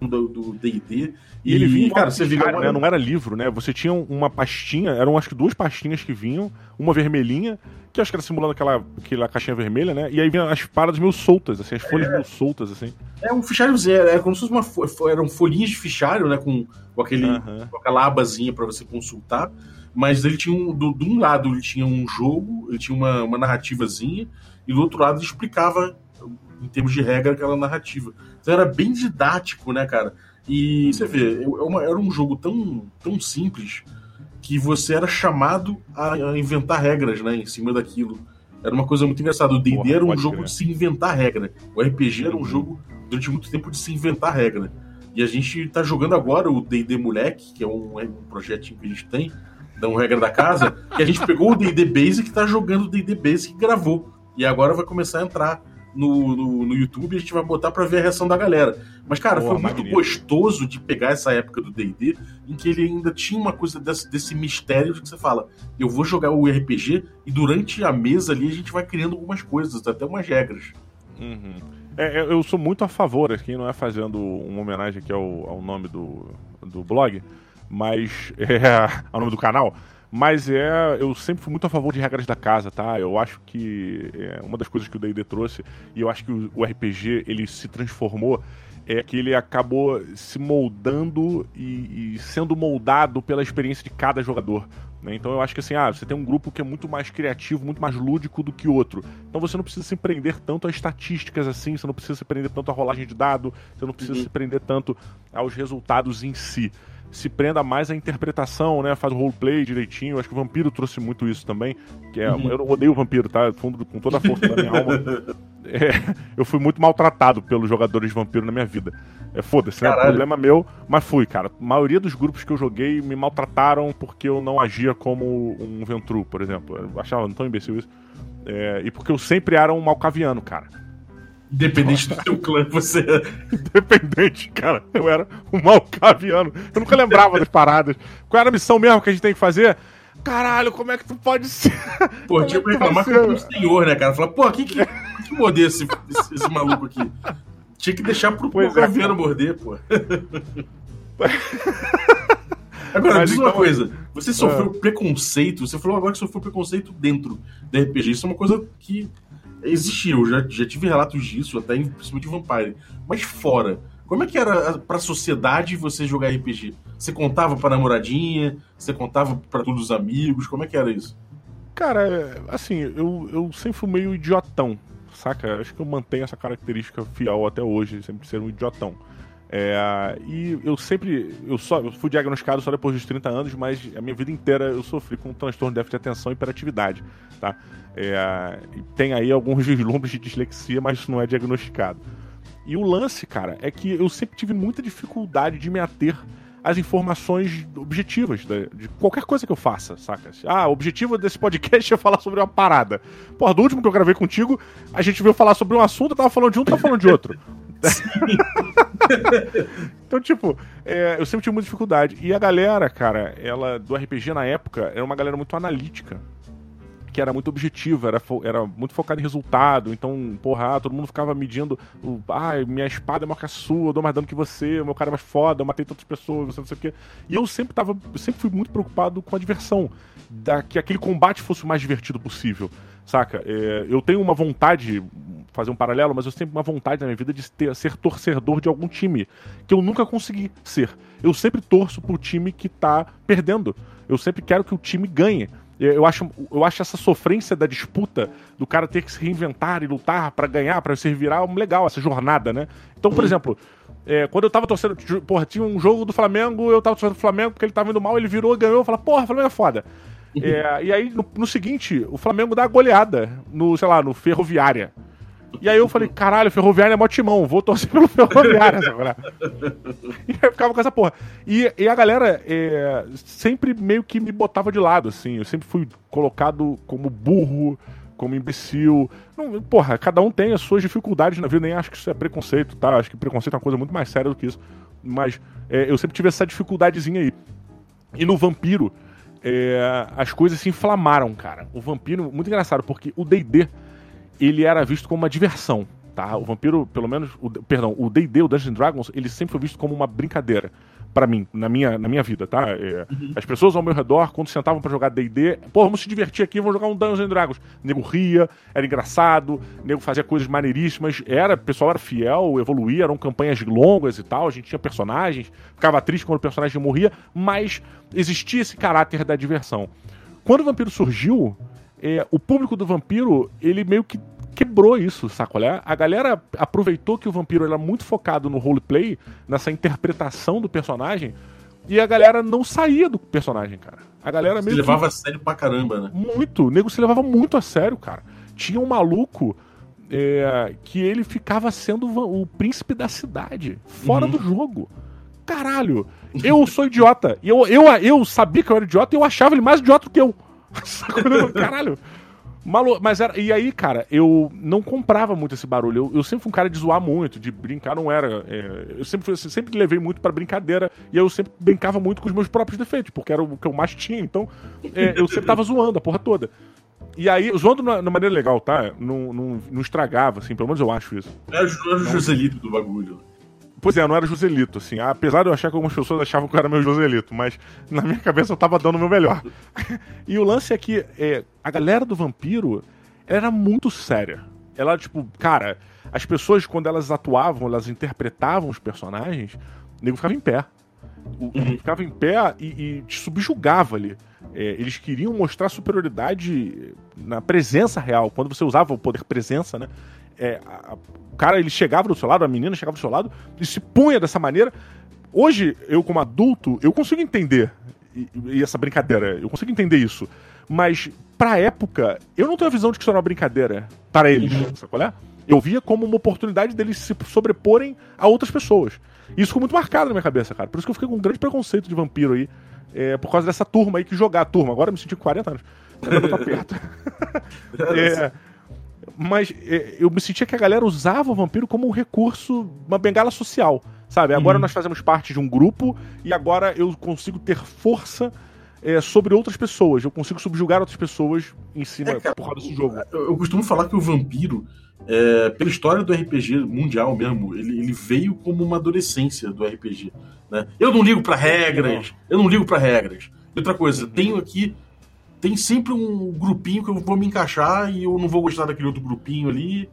do D&D. E, ele vinha, cara, você viu, né? Não era livro, né? Você tinha uma pastinha, eram acho que duas pastinhas que vinham, uma vermelhinha, que acho que era simulando aquela, aquela caixinha vermelha, né? E aí vinha as paradas meio soltas, assim, as folhas é. meio soltas, assim. É um fichário zero, é como se fosse uma. Eram folhinhas de fichário, né? Com, com, aquele, com aquela abazinha para você consultar. Mas ele tinha um. Do, de um lado ele tinha um jogo, ele tinha uma, uma narrativazinha, e do outro lado ele explicava em termos de regra, aquela narrativa. Então era bem didático, né, cara? E você vê, é era um jogo tão, tão simples que você era chamado a inventar regras, né, em cima daquilo. Era uma coisa muito engraçada. O D&D era um jogo de se inventar regra. O RPG era um uhum. jogo, durante muito tempo, de se inventar regra. E a gente tá jogando agora o D&D Moleque, que é um, é um projetinho que a gente tem, da um regra da casa, que a gente pegou o D&D Basic e tá jogando o D&D Basic e gravou. E agora vai começar a entrar no, no, no, YouTube a gente vai botar para ver a reação da galera. Mas, cara, Boa, foi muito gostoso de pegar essa época do DD em que ele ainda tinha uma coisa desse, desse mistério de que você fala: eu vou jogar o RPG e durante a mesa ali a gente vai criando algumas coisas, até umas regras. Uhum. É, eu sou muito a favor, aqui não é fazendo uma homenagem aqui ao, ao nome do, do blog, mas é ao nome do canal mas é, eu sempre fui muito a favor de regras da casa, tá? Eu acho que é uma das coisas que o D&D trouxe e eu acho que o, o RPG ele se transformou é que ele acabou se moldando e, e sendo moldado pela experiência de cada jogador. Né? Então eu acho que assim, ah, você tem um grupo que é muito mais criativo, muito mais lúdico do que outro. Então você não precisa se prender tanto a estatísticas assim, você não precisa se prender tanto a rolagem de dado, você não precisa uhum. se prender tanto aos resultados em si se prenda mais à interpretação, né? Faz o roleplay direitinho. Acho que o Vampiro trouxe muito isso também. Que é, uhum. Eu odeio o Vampiro, tá? Fundo, com toda a força da minha alma. É, eu fui muito maltratado pelos jogadores de Vampiro na minha vida. É foda-se, né? Problema meu, mas fui, cara. A maioria dos grupos que eu joguei me maltrataram porque eu não agia como um Ventru, por exemplo. Eu achava tão imbecil isso. É, e porque eu sempre era um malcaviano, cara. Independente do seu clã, você é. Independente, cara. Eu era um malcaviano. Eu nunca lembrava das paradas. Qual era a missão mesmo que a gente tem que fazer? Caralho, como é que tu pode ser? Pô, tinha que reclamar com o senhor, né, cara? Falar, pô, quem que, que morder esse, esse, esse, maluco aqui? Tinha que deixar pro malcaviano é, morder, pô. Agora, Mas diz então... uma coisa. Você sofreu ah. preconceito, você falou agora que sofreu preconceito dentro da RPG. Isso é uma coisa que existiu, já, já tive relatos disso, até principalmente Vampire. Mas fora, como é que era pra sociedade você jogar RPG? Você contava pra namoradinha? Você contava para todos os amigos? Como é que era isso? Cara, assim, eu, eu sempre fui meio idiotão, saca? Acho que eu mantenho essa característica fiel até hoje, sempre ser um idiotão. É, e eu sempre. Eu, só, eu fui diagnosticado só depois dos 30 anos, mas a minha vida inteira eu sofri com um transtorno de déficit de atenção e hiperatividade. Tá? É, tem aí alguns vislumbres de dislexia, mas isso não é diagnosticado. E o lance, cara, é que eu sempre tive muita dificuldade de me ater às informações objetivas de, de, qualquer coisa que eu faça, saca? Ah, o objetivo desse podcast é falar sobre uma parada. Porra, do último que eu gravei contigo, a gente veio falar sobre um assunto, eu tava falando de um, tava falando de outro. então, tipo, é, eu sempre tive muita dificuldade. E a galera, cara, ela do RPG na época era uma galera muito analítica. Que era muito objetiva, era, era muito focada em resultado. Então, porra, ah, todo mundo ficava medindo. O, ah, minha espada é maior que a sua, eu dou mais dano que você, meu cara é mais foda, eu matei tantas pessoas, você não sei o quê. E eu sempre tava. Sempre fui muito preocupado com a diversão. Da, que aquele combate fosse o mais divertido possível. Saca? É, eu tenho uma vontade, fazer um paralelo, mas eu sempre uma vontade na minha vida de ter, ser torcedor de algum time, que eu nunca consegui ser. Eu sempre torço pro time que tá perdendo. Eu sempre quero que o time ganhe. Eu acho, eu acho essa sofrência da disputa, do cara ter que se reinventar e lutar para ganhar, para se virar, legal, essa jornada, né? Então, por uhum. exemplo, É, quando eu tava torcendo, porra, tinha um jogo do Flamengo, eu tava torcendo do Flamengo porque ele tava indo mal, ele virou, ganhou, eu falei, porra, o Flamengo é foda. É, e aí, no, no, seguinte, o Flamengo dá goleada no, sei lá, no Ferroviária. E aí eu falei, caralho, Ferroviária é mó timão, vou torcer pelo Ferroviária e eu ficava com essa porra. E, e a galera é, sempre meio que me botava de lado, assim. Eu sempre fui colocado como burro, como imbecil. Não, porra, cada um tem as suas dificuldades na vida, nem acho que isso é preconceito, tá? Acho que preconceito é uma coisa muito mais séria do que isso. Mas é, eu sempre tive essa dificuldadezinha aí. E no Vampiro, é, as coisas se inflamaram, cara. O Vampiro, muito engraçado, porque o D&D, ele era visto como uma diversão, tá? O Vampiro, pelo menos, o, perdão, o D&D, o Dungeons Dragons, ele sempre foi visto como uma brincadeira para mim, na minha, na minha vida, tá? É, uhum. As pessoas ao meu redor, quando sentavam para jogar D&D, pô, vamos se divertir aqui, vamos jogar um Dungeons Dragons. O nego ria, era engraçado, o nego fazia coisas maneiríssimas, era, o pessoal era fiel, evoluía, eram campanhas longas e tal, a gente tinha personagens, ficava triste quando o personagem morria, mas existia esse caráter da diversão. Quando o Vampiro surgiu, é, o público do Vampiro, ele meio que quebrou isso, sacolé? A galera aproveitou que o vampiro era muito focado no roleplay, nessa interpretação do personagem, e a galera não saía do personagem, cara. A galera mesmo. Se levava a sério pra caramba, né? Muito. O nego se levava muito a sério, cara. Tinha um maluco é, que ele ficava sendo o príncipe da cidade, fora uhum. do jogo. Caralho, eu sou idiota. E eu, eu, eu sabia que eu era idiota e eu achava ele mais idiota do que eu. Caralho. Malu... Mas era... E aí, cara, eu não comprava muito esse barulho. Eu, eu sempre fui um cara de zoar muito, de brincar, não era. É... Eu sempre, fui, assim, sempre levei muito para brincadeira e eu sempre brincava muito com os meus próprios defeitos, porque era o que eu mais tinha. Então, é, eu sempre tava zoando a porra toda. E aí, zoando de uma maneira legal, tá? Não, não, não estragava, assim, pelo menos eu acho isso. Era o Joselito do bagulho. Pois é, não era Joselito, assim. Apesar de eu achar que algumas pessoas achavam que eu era meu Joselito, mas na minha cabeça eu tava dando o meu melhor. e o lance é que é, a galera do vampiro era muito séria. Ela, tipo, cara, as pessoas, quando elas atuavam, elas interpretavam os personagens, o nego ficava em pé. O, uhum. ficava em pé e, e te subjugava ali. É, eles queriam mostrar superioridade na presença real. Quando você usava o poder presença, né? É, a, cara ele chegava do seu lado, a menina chegava do seu lado e se punha dessa maneira. Hoje, eu como adulto, eu consigo entender e, e essa brincadeira, eu consigo entender isso. Mas, pra época, eu não tenho a visão de que isso era uma brincadeira para eles, uhum. sabe qual é? Eu via como uma oportunidade deles se sobreporem a outras pessoas. E isso ficou muito marcado na minha cabeça, cara. Por isso que eu fiquei com um grande preconceito de vampiro aí. É, por causa dessa turma aí que jogar a turma. Agora eu me senti com 40 anos. Eu tá perto. é, mas é, eu me sentia que a galera usava o vampiro como um recurso, uma bengala social, sabe? Agora uhum. nós fazemos parte de um grupo e agora eu consigo ter força é, sobre outras pessoas. Eu consigo subjugar outras pessoas em cima é, cara, por causa desse jogo. Eu, eu, costumo falar que o vampiro, é, pela história do RPG mundial mesmo, ele, ele, veio como uma adolescência do RPG. Né? Eu não ligo para regras, eu não ligo para regras. Outra coisa, uhum. tenho aqui tem sempre um grupinho que eu vou me encaixar e eu não vou gostar daquele outro grupinho ali.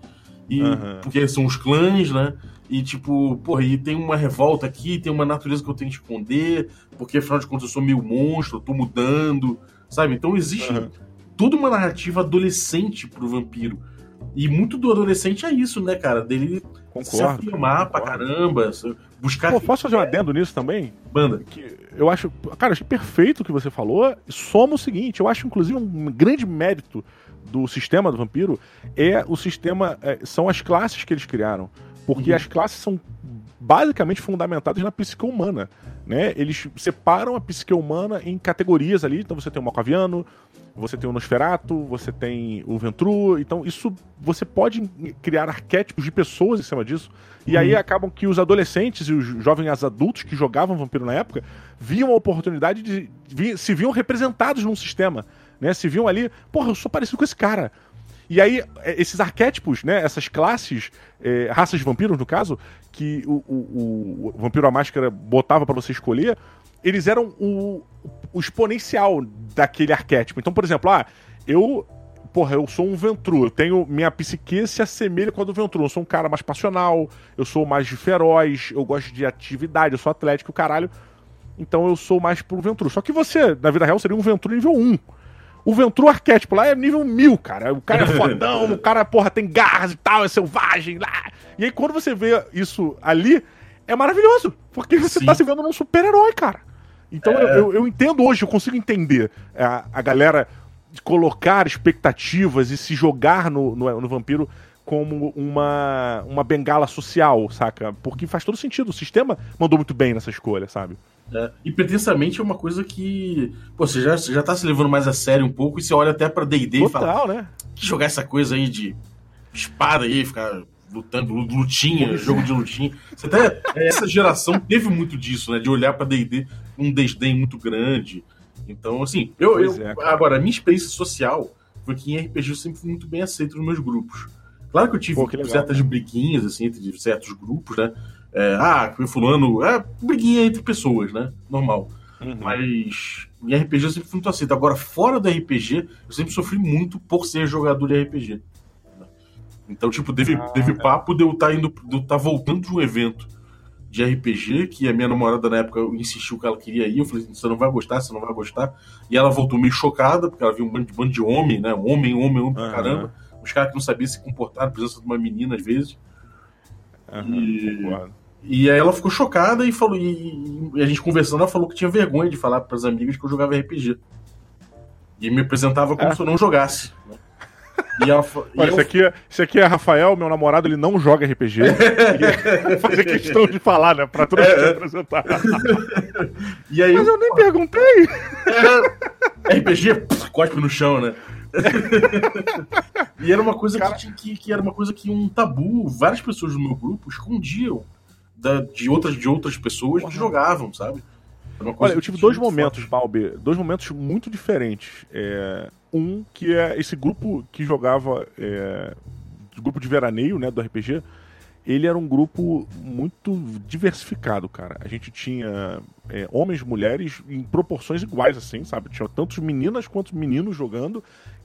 E, uhum. Porque são os clãs, né? E tipo, porra, e tem uma revolta aqui, tem uma natureza que eu tenho que esconder, porque afinal de contas eu sou meio monstro, eu tô mudando, sabe? Então existe uhum. toda uma narrativa adolescente pro vampiro. E muito do adolescente é isso, né, cara? Dele concordo, se afirmar concordo. pra caramba, buscar. Pô, posso fazer um adendo nisso também? Banda. Que eu acho. Cara, achei perfeito o que você falou. Soma o seguinte: eu acho, inclusive, um grande mérito do sistema do vampiro é o sistema. É, são as classes que eles criaram. Porque uhum. as classes são basicamente fundamentadas na psique humana. Né? Eles separam a psique humana em categorias ali. Então você tem o Malcaviano, você tem o Nosferato, você tem o Ventru. Então isso você pode criar arquétipos de pessoas em cima disso. E uhum. aí acabam que os adolescentes e os jovens adultos que jogavam vampiro na época viam a oportunidade de, de se viam representados num sistema, né? Se viam ali, porra, eu sou parecido com esse cara. E aí, é, esses arquétipos, né, essas classes, é, raças de vampiros, no caso, que o, o, o Vampiro à Máscara botava para você escolher, eles eram o, o, exponencial daquele arquétipo. Então, por exemplo, ah, eu. Porra, eu sou um Ventru, eu tenho. Minha psique se assemelha com a do Ventru. Eu sou um cara mais passional, eu sou mais feroz, eu gosto de atividade, eu sou atlético, caralho. Então eu sou mais pro Ventru. Só que você, na vida real, seria um Ventru nível 1. O Ventru arquétipo lá é nível mil, cara. O cara é fodão, o cara, porra, tem garras e tal, é selvagem lá. E aí, quando você vê isso ali, é maravilhoso. Porque você Sim. tá se vendo num super-herói, cara. Então É. eu, eu, entendo hoje, eu consigo entender a, a galera de colocar expectativas e se jogar no, no, no vampiro como uma, uma bengala social, saca? Porque faz todo sentido. O sistema mandou muito bem nessa escolha, sabe? É, e pretensamente é uma coisa que. Pô, você já, já tá se levando mais a sério um pouco e você olha até pra DD e fala: né? que jogar essa coisa aí de espada aí, ficar lutando, lutinha, Pois é. jogo de lutinha. Você até, essa geração teve muito disso, né? De olhar pra DD com um desdém muito grande. Então, assim, eu. Eu- é, agora, a minha experiência social foi que em RPG eu sempre fui muito bem aceito nos meus grupos. Claro que eu tive Pô, que legal, certas briguinhas, assim, entre certos grupos, né? É, ah, foi fulano. É, briguinha entre pessoas, né? Normal. Uhum. Mas em RPG eu sempre fui muito aceito. Agora, fora do RPG, eu sempre sofri muito por ser jogador de RPG. Então, tipo, teve, Ah, teve é. papo de eu estar indo, de eu estar voltando de um evento de RPG, que a minha namorada na época insistiu que ela queria ir. Eu falei, você não vai gostar, você não vai gostar. E ela voltou meio chocada, porque ela viu um bando de, bando de homem, né? Homem, homem, homem pra Aham. caramba. Os caras que não sabiam se comportar na presença de uma menina às vezes. Aham, E-. E aí ela ficou chocada e falou. E, e a gente conversando, ela falou que tinha vergonha de falar para as amigas que eu jogava RPG. E me apresentava como É. se eu não jogasse. né? E ela e Olha, eu- esse aqui, é- esse aqui é Rafael, meu namorado, ele não joga RPG. fazer questão de falar, né? Pra todo mundo É. apresentar. e aí Mas eu nem perguntei. É, RPG, pff, cospe no chão, né? e era uma coisa Cara- que, que, era uma coisa que um tabu, várias pessoas do meu grupo escondiam da- de, outras, de outras pessoas que jogavam, sabe? Olha, eu tive dois momentos, forte. Balbi, dois momentos muito diferentes. É, um que é esse grupo que jogava, é, grupo de veraneio, né, do RPG. Ele era um grupo muito diversificado, cara. A gente tinha é, homens, mulheres em proporções iguais, assim, sabe? Tinha tantos meninas quanto meninos jogando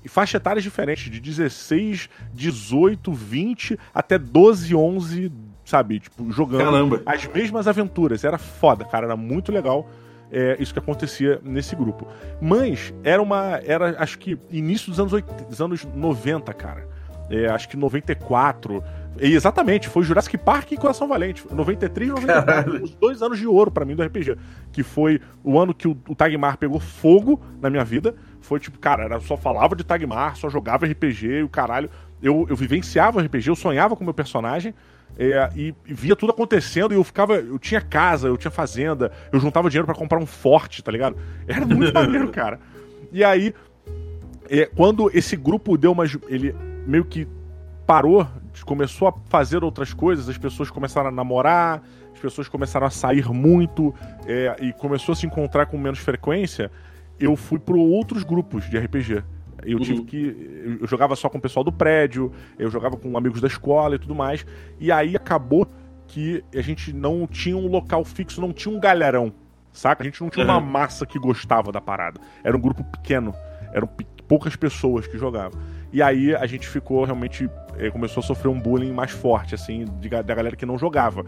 faixa etárias diferentes, de 16, 18, 20 até 12, 11, sabe? Tipo, jogando Caramba. as mesmas aventuras. Era foda, cara. Era muito legal é, isso que acontecia nesse grupo. Mas era uma. Era, acho que, início dos anos, 80, dos anos 90, cara. É, acho que 94. E exatamente, foi Jurassic Park e Coração Valente. 93 e 94. Caralho. Os dois anos de ouro pra mim do RPG. Que foi o ano que o, o Tagmar pegou fogo na minha vida. Foi tipo, cara, era, só falava de Tagmar, só jogava RPG e o caralho. Eu, eu vivenciava RPG, eu sonhava com o meu personagem. é, e, e via tudo acontecendo e eu ficava. Eu tinha casa, eu tinha fazenda, eu juntava dinheiro pra comprar um forte, tá ligado? Era muito maneiro, cara. E aí, é, quando esse grupo deu uma. Ele meio que parou, começou a fazer outras coisas, as pessoas começaram a namorar, as pessoas começaram a sair muito é, e começou a se encontrar com menos frequência, eu fui para outros grupos de RPG. Eu Uhum. tive que. Eu jogava só com o pessoal do prédio, eu jogava com amigos da escola e tudo mais. E aí acabou que a gente não tinha um local fixo, não tinha um galerão, saca? A gente não tinha uma Uhum. massa que gostava da parada. Era um grupo pequeno, eram poucas pessoas que jogavam. E aí a gente ficou realmente. eh, começou a sofrer um bullying mais forte, assim, de da galera que não jogava.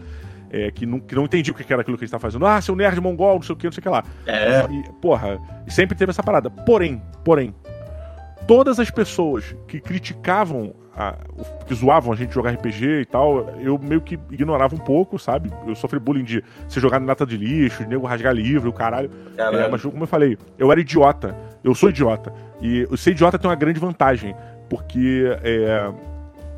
Eh, que, não, que não entendia o que era aquilo que a gente tava fazendo. Ah, seu nerd mongol, não sei o que, não sei o que lá. É, E, porra, sempre teve essa parada. Porém, porém, todas as pessoas que criticavam, a- que zoavam a gente jogar RPG e tal, eu meio que ignorava um pouco, sabe? Eu sofri bullying de ser jogado em lata de lixo, de nego rasgar livro, o caralho. caralho. É, mas como eu falei, eu era idiota. Eu sou idiota. E ser idiota tem uma grande vantagem. Porque é,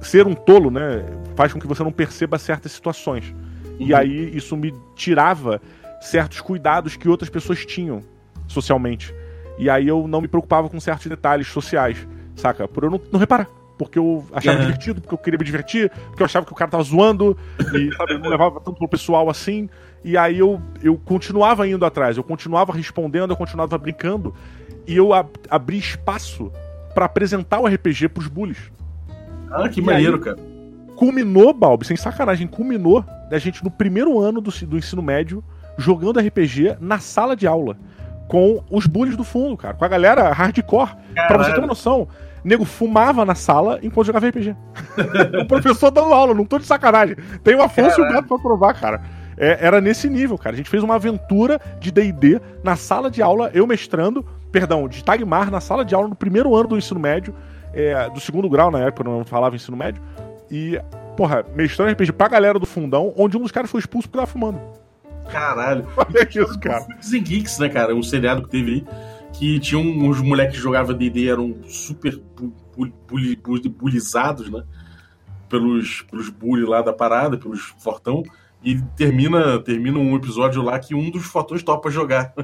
ser um tolo, né, faz com que você não perceba certas situações. E Uhum. aí isso me tirava certos cuidados que outras pessoas tinham socialmente. E aí eu não me preocupava com certos detalhes sociais, saca? Por eu não, não reparar. Porque eu achava Uhum. divertido, porque eu queria me divertir, porque eu achava que o cara tava zoando, e sabe, eu não levava tanto pro pessoal assim. E aí eu, eu continuava indo atrás, eu continuava respondendo, eu continuava brincando, e eu ab abri espaço pra apresentar o RPG pros bullies Ah, que E maneiro, aí? cara. Culminou, Balbi, sem sacanagem, culminou da gente no primeiro ano do, do ensino médio jogando RPG na sala de aula. Com os bullies do fundo, cara. Com a galera hardcore. Pra você ter uma noção, nego fumava na sala enquanto jogava RPG. o professor dando aula, não tô de sacanagem. Tem o Afonso e o Gato pra provar, cara. É, era nesse nível, cara. A gente fez uma aventura de DD na sala de aula, eu mestrando, perdão, de Tagmar na sala de aula no primeiro ano do ensino médio, é, do segundo grau na época, eu não falava ensino médio. E porra, mestrando RPG pra galera do fundão, onde um dos caras foi expulso porque tava fumando. Caralho. Olha isso, cara. And Geeks, né, cara? Um seriado que teve aí. Que tinha uns moleques que jogavam DD, eram super bu- bu- bully- bully- bulizados, né? Pelos, pelos bully lá da parada, pelos fortão. E termina, termina um episódio lá que um dos fortões topa jogar.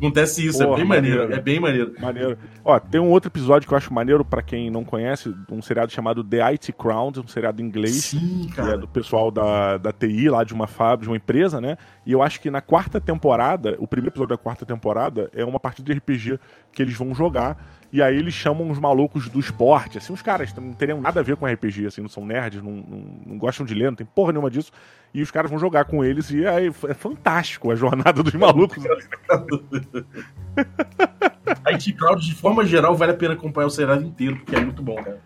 Acontece isso, Porra, é bem maneiro. maneiro. É bem maneiro. Maneiro. Ó, tem um outro episódio que eu acho maneiro pra quem não conhece, um seriado chamado The IT Crown, um seriado em inglês. Sim, que é cara. do pessoal da, da TI, lá de uma fábrica, de uma empresa, né? E eu acho que na quarta temporada, o primeiro episódio da quarta temporada é uma partida de RPG que eles vão jogar. E aí eles chamam os malucos do esporte, assim, os caras não teriam nada a ver com RPG, assim, não são nerds, não, não, não gostam de ler, não tem porra nenhuma disso. E os caras vão jogar com eles e aí é fantástico a jornada dos malucos. IT Crowd, de forma geral, vale a pena acompanhar o seriado inteiro, porque é muito bom, cara.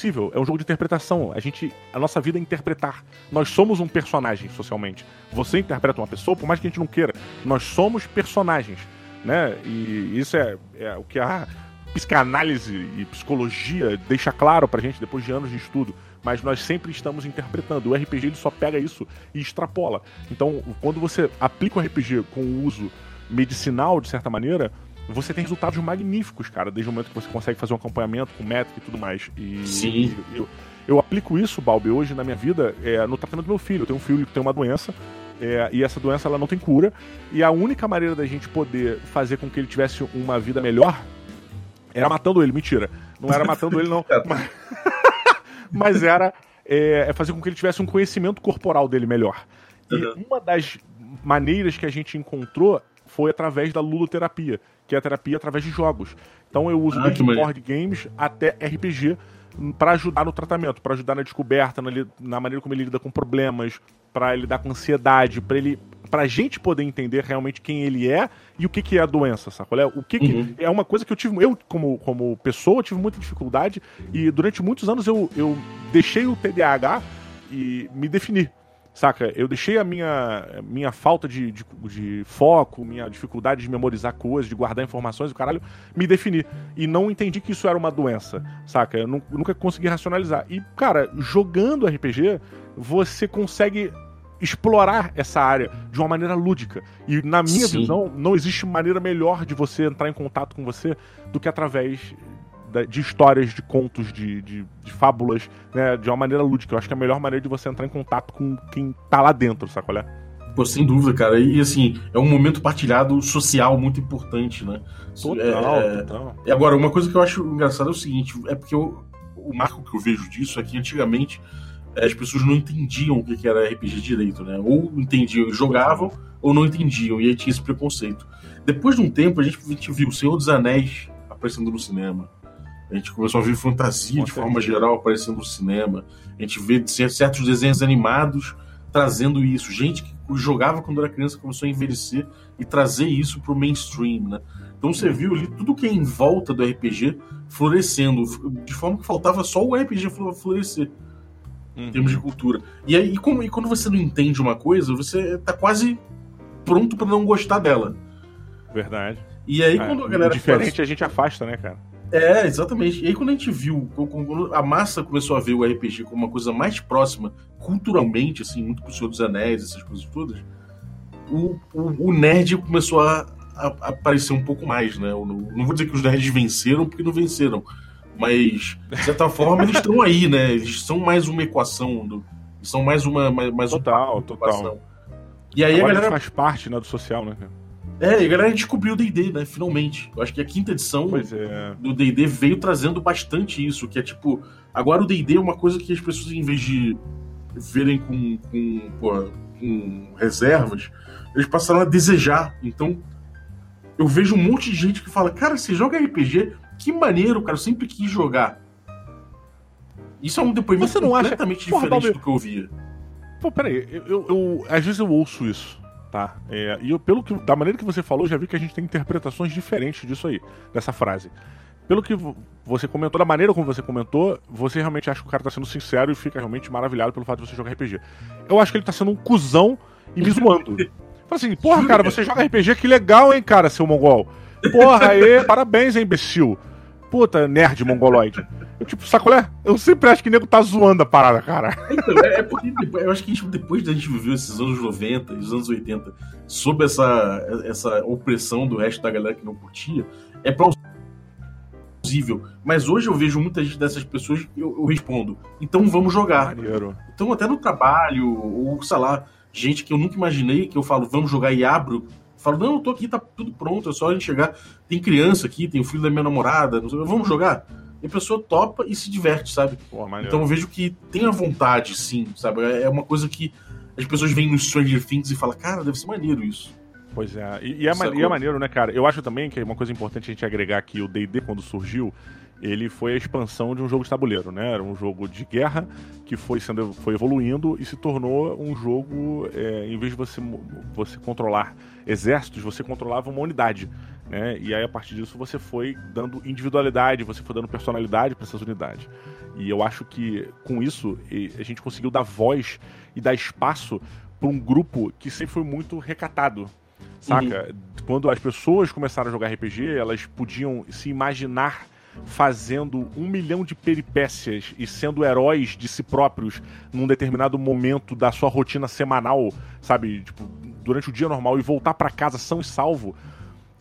Possível, é um jogo de interpretação. A gente, a nossa vida é interpretar. Nós somos um personagem socialmente. Você interpreta uma pessoa, por mais que a gente não queira, nós somos personagens, né? E isso é, é o que a psicanálise e psicologia deixa claro pra gente depois de anos de estudo. Mas nós sempre estamos interpretando. O RPG ele só pega isso e extrapola. Então, quando você aplica o RPG com o uso medicinal, de certa maneira, você tem resultados magníficos, cara, desde o momento que você consegue fazer um acompanhamento com métrica e tudo mais. E Sim. Eu, eu aplico isso, Balbi, hoje na minha vida, é, no tratamento do meu filho. Eu tenho um filho que tem uma doença, é, e essa doença ela não tem cura. E a única maneira da gente poder fazer com que ele tivesse uma vida melhor era matando ele. Mentira. Não era matando ele, não. Mas, mas era é, é fazer com que ele tivesse um conhecimento corporal dele melhor. E Uhum. uma das maneiras que a gente encontrou foi através da ludoterapia, que é a terapia através de jogos. Então eu uso Ah, desde board games até RPG para ajudar no tratamento, para ajudar na descoberta, na, na maneira como ele lida com problemas, para lidar com ansiedade, para ele pra gente poder entender realmente quem ele é e o que, que é a doença, sacou? O que, que Uhum. é uma coisa que eu tive, eu como, como pessoa, tive muita dificuldade e durante muitos anos eu, eu deixei o TDAH e me defini. Saca? Eu deixei a minha, minha falta de, de, de foco, minha dificuldade de memorizar coisas, de guardar informações, o caralho, me definir. E não entendi que isso era uma doença, saca? Eu nu- nunca consegui racionalizar. E, cara, jogando RPG, você consegue explorar essa área de uma maneira lúdica. E na minha Sim. visão, não existe maneira melhor de você entrar em contato com você do que através de histórias, de contos, de, de, de fábulas, né, de uma maneira lúdica. Eu acho que é a melhor maneira de você entrar em contato com quem tá lá dentro, sacolé? Pô, sem dúvida, cara. E assim, é um momento partilhado social muito importante, né? Total, É, total. E agora, uma coisa que eu acho engraçada é o seguinte: é porque eu- o marco que eu vejo disso é que antigamente eh, as pessoas não entendiam o que que era RPG direito, né? Ou entendiam e jogavam, ou não entendiam, e aí tinha esse preconceito. Depois de um tempo, a gente, a gente viu o Senhor dos Anéis aparecendo no cinema. A gente começou a ver fantasia de forma geral aparecendo no cinema. A gente vê cer- certos desenhos animados trazendo isso. Gente que jogava quando era criança começou a envelhecer e trazer isso pro mainstream, né? Então você viu ali tudo que é em volta do RPG florescendo, de forma que faltava só o RPG florescer Uhum. em termos de cultura. E aí, e como- e quando você não entende uma coisa, você tá quase pronto pra não gostar dela. Verdade. E aí, É, quando a galera. diferente a gente afasta, né, cara? É, exatamente. E aí, quando a gente viu, quando a massa começou a ver o RPG como uma coisa mais próxima, culturalmente, assim, muito pro Senhor dos Anéis, essas coisas todas, o, o, o nerd começou a, a, a aparecer um pouco mais, né? Não, não vou dizer que os nerds venceram, porque não venceram. Mas, de certa forma, eles estão aí, né? Eles são mais uma equação, do, eles são mais uma. Mais, mais Total, uma total. E aí Agora a galera. faz parte né, do social, né, cara? É, e a galera descobriu o DD, né? Finalmente. Eu acho que a quinta edição é. do D&D veio trazendo bastante isso, que é tipo, agora o D&D é uma coisa que as pessoas em vez de verem com, com, com reservas, eles passaram a desejar. Então, eu vejo um monte de gente que fala, cara, você joga RPG? Que maneiro, cara, eu sempre quis jogar. Isso é um depoimento Você não acha- completamente Porra, diferente Balbi- do que eu ouvia. Pô, peraí, eu, eu, eu- às vezes eu ouço isso, tá? É, e eu, pelo que, da maneira que você falou, já vi que a gente tem interpretações diferentes disso aí, dessa frase. Pelo que vo- você comentou, da maneira como você comentou, você realmente acha que o cara tá sendo sincero e fica realmente maravilhado pelo fato de você jogar RPG. Eu acho que ele tá sendo um cuzão e me zoando. Fala assim, porra, cara, você joga RPG, que legal, hein, cara, seu mongol. Porra, aí, parabéns, hein, imbecil. Puta, nerd mongoloide. Eu, tipo, sacolé? Eu sempre acho que o nego tá zoando a parada, cara. Então, é, é porque depois- eu acho que a gente, depois da gente viver esses anos 90 e os anos 80 sob essa, essa opressão do resto da galera que não curtia, é plausível. Mas hoje eu vejo muita gente dessas pessoas e eu, eu respondo, então vamos jogar. Maneiro. Então até no trabalho, ou sei lá, gente que eu nunca imaginei, que eu falo, vamos jogar e abro, falo, não, eu tô aqui, tá tudo pronto, é só a gente chegar. Tem criança aqui, tem o filho da minha namorada, não sei, vamos jogar. E a pessoa topa e se diverte, sabe? Pô. Então eu vejo que tem a vontade, sim, sabe? É uma coisa que as pessoas veem no Stranger Things e falam, cara, deve ser maneiro isso. Pois é, e, e é, e é maneiro, né, cara? Eu acho também que é uma coisa importante a gente agregar aqui, o D&D, quando surgiu, ele foi a expansão de um jogo de tabuleiro, né? Era um jogo de guerra que foi sendo foi evoluindo e se tornou um jogo, é, em vez de você, você controlar exércitos, você controlava uma unidade, né? E aí, a partir disso, você foi dando individualidade, você foi dando personalidade para essas unidades. E eu acho que, com isso, a gente conseguiu dar voz e dar espaço para um grupo que sempre foi muito recatado, Saca? Quando as pessoas começaram a jogar RPG, elas podiam se imaginar fazendo um milhão de peripécias e sendo heróis de si próprios num determinado momento da sua rotina semanal, sabe? Tipo, durante o dia normal e voltar pra casa são e salvo.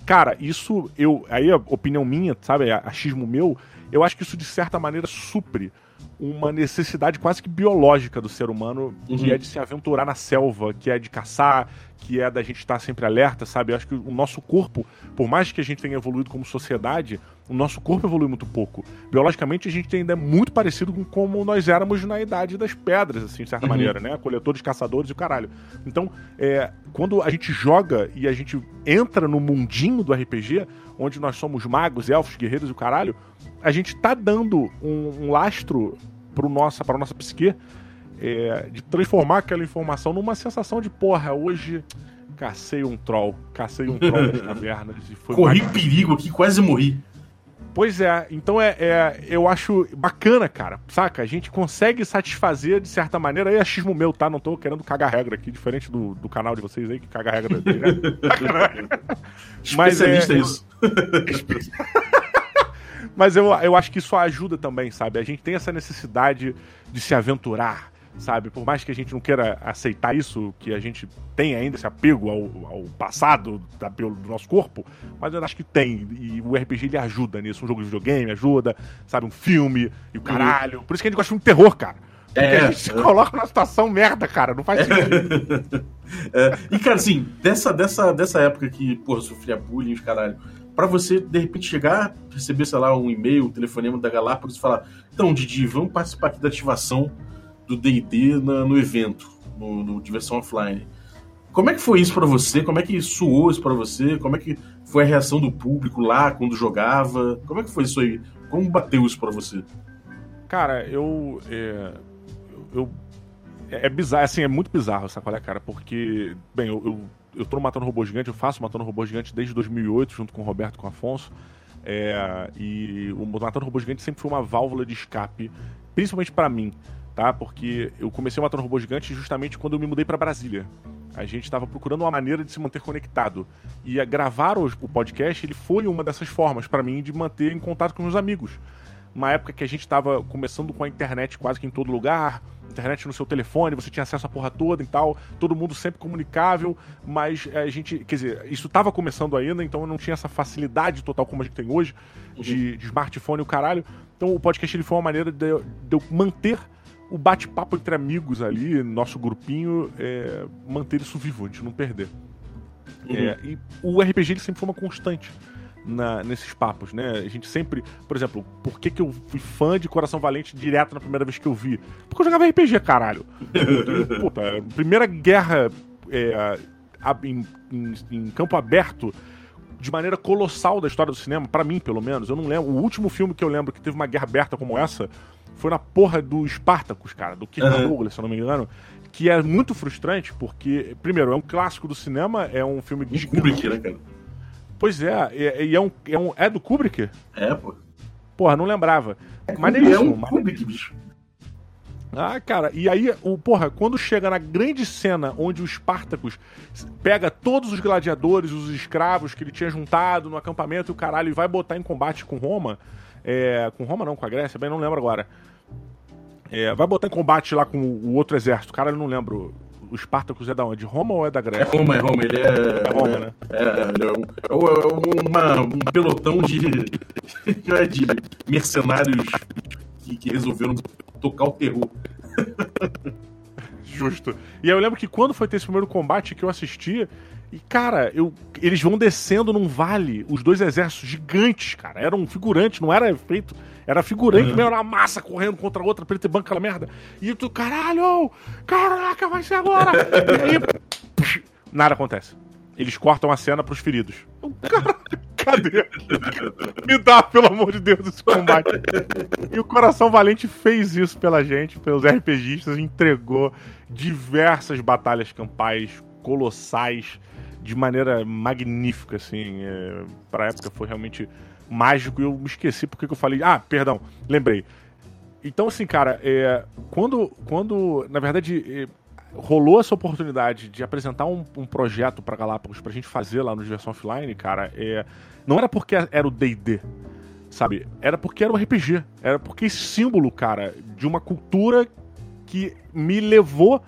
Cara, isso eu. Aí a opinião minha, sabe? a- Achismo meu, eu acho que isso de certa maneira supre uma necessidade quase que biológica do ser humano, que Uhum. é de se aventurar na selva, que é de caçar, que é da gente estar sempre alerta, sabe? Eu acho que o nosso corpo, por mais que a gente tenha evoluído como sociedade, o nosso corpo evolui muito pouco. Biologicamente, a gente ainda é muito parecido com como nós éramos na idade das pedras, assim, de certa Uhum. maneira, né? Coletores, caçadores e o caralho. Então, é, quando a gente joga e a gente entra no mundinho do RPG, onde nós somos magos, elfos, guerreiros e o caralho, a gente tá dando um, um lastro pro nossa, pra nossa psique é, de transformar aquela informação numa sensação de, porra, hoje cacei um troll, cacei um troll nas cavernas e foi Corri perigo aqui, quase morri. Pois é, então é, é- eu acho bacana, cara, saca? A gente consegue satisfazer de certa maneira, aí é achismo meu, tá? Não tô querendo cagar regra aqui, diferente do, do canal de vocês aí, que caga regra. Né? Mas é- Especialista isso. Mas eu, eu acho que isso ajuda também, sabe? A gente tem essa necessidade de se aventurar, sabe? Por mais que a gente não queira aceitar isso, que a gente tem ainda esse apego ao, ao passado da- do nosso corpo, mas eu acho que tem. E o RPG ele ajuda nisso. Um jogo de videogame ajuda, sabe? Um filme e o caralho. Por isso que a gente gosta de de terror, cara. Porque É, a gente se é. coloca numa situação merda, cara. Não faz sentido. É, e, cara, assim, dessa, dessa, dessa época que, porra, sofria bullying, caralho, pra você, de repente, chegar, receber, sei lá, um e-mail, um telefonema da Galápagos e falar, então, Didi, vamos participar aqui da ativação do D&D no evento, no, no Diversão Offline. Como é que foi isso pra você? Como é que soou isso pra você? Como é que foi a reação do público lá quando jogava? Como é que foi isso aí? Como bateu isso pra você? Cara, eu. É, eu. É, é bizarro, assim, é muito bizarro, sacolé, cara? Porque, bem, eu, eu, eu tô Matando Robô Gigante, eu faço Matando Robô Gigante desde 2008, junto com o Roberto com o Afonso. É, e o Matando Robô Gigante sempre foi uma válvula de escape, principalmente para mim, tá? Porque eu comecei o Matando Robô Gigante justamente quando eu me mudei para Brasília. A gente estava procurando uma maneira de se manter conectado. E a gravar o, o podcast, ele foi uma dessas formas para mim de manter em contato com meus amigos. Uma época que a gente estava começando com a internet quase que em todo lugar, internet no seu telefone, você tinha acesso à porra toda e tal, todo mundo sempre comunicável, mas a gente, quer dizer, isso estava começando ainda, então eu não tinha essa facilidade total como a gente tem hoje, de, de smartphone e o caralho. Então o podcast ele foi uma maneira de, de eu manter o bate-papo entre amigos ali, nosso grupinho, é, manter isso vivo, a gente não perder. Uhum. É, e o RPG ele sempre foi uma constante na, nesses papos, né? A gente sempre, por exemplo, por que, que eu fui fã de Coração Valente direto na primeira vez que eu vi? Porque eu jogava RPG, caralho. Puta, primeira guerra é, em, em, em campo aberto de maneira colossal da história do cinema, para mim, pelo menos. Eu não lembro. O último filme que eu lembro que teve uma guerra aberta como essa foi na porra do Spartacus, cara, do Kirk uhum. Douglas, se eu não me engano. Que é muito frustrante, porque, primeiro, é um clássico do cinema, é um filme de. Kubrick, né, cara? Pois é, e, e é, um, é um. É do Kubrick? É, pô. Porra, não lembrava. É, mas é um Kubrick, bicho. Ah, cara, e aí, o, porra, quando chega na grande cena onde o Spartacus pega todos os gladiadores, os escravos que ele tinha juntado no acampamento e o caralho e vai botar em combate com Roma, é, com Roma não, com a Grécia, bem, não lembro agora. É, vai botar em combate lá com o outro exército, cara, eu não lembro o Spartacus é da onde? Roma ou é da Grécia? É Roma, é Roma. Ele é. É Roma, né? É, é, um, é, é uma, um pelotão de, de mercenários que, que resolveram tocar o terror. Justo. E aí eu lembro que quando foi ter esse primeiro combate que eu assisti, e, cara, eu, eles vão descendo num vale, os dois exércitos gigantes, cara. Era um figurante, não era feito. Era figurante, uhum. mesmo, era uma massa correndo contra a outra, preto e branco, aquela merda. E tu, caralho! Caraca, vai ser agora! e aí, pux, nada acontece. Eles cortam a cena pros feridos. Cara, cadê? Me dá, pelo amor de Deus, esse combate. E o Coração Valente fez isso pela gente, pelos RPGistas, entregou diversas batalhas campais colossais de maneira magnífica, assim. É, pra época foi realmente mágico e eu me esqueci porque que eu falei. Ah, perdão, lembrei. Então, assim, cara, é, quando, quando, na verdade, é, rolou essa oportunidade de apresentar um, um projeto para Galápagos pra gente fazer lá no Diversão Offline, cara, é, não era porque era o D&D, sabe? Era porque era um RPG. Era porque esse símbolo, cara, de uma cultura que me levou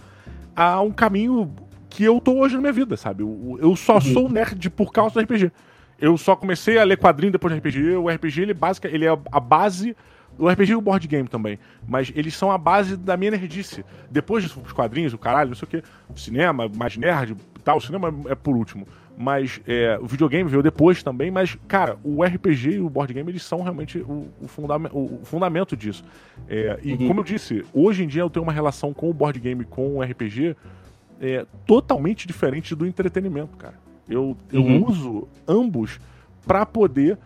a um caminho que eu tô hoje na minha vida, sabe? Eu, eu só uhum. sou nerd por causa do RPG. Eu só comecei a ler quadrinho depois do RPG. O RPG, ele, básica, ele é a base. O RPG e o board game também. Mas eles são a base da minha nerdice. Depois dos quadrinhos, o caralho, não sei o quê. O cinema, mais nerd e tal. O cinema é por último. Mas é, o videogame veio depois também. Mas, cara, o RPG e o board game, eles são realmente o, o, fundam o fundamento disso. É, e uhum. como eu disse, hoje em dia eu tenho uma relação com o board game com o RPG é, totalmente diferente do entretenimento, cara. Eu, eu uhum. uso ambos para poder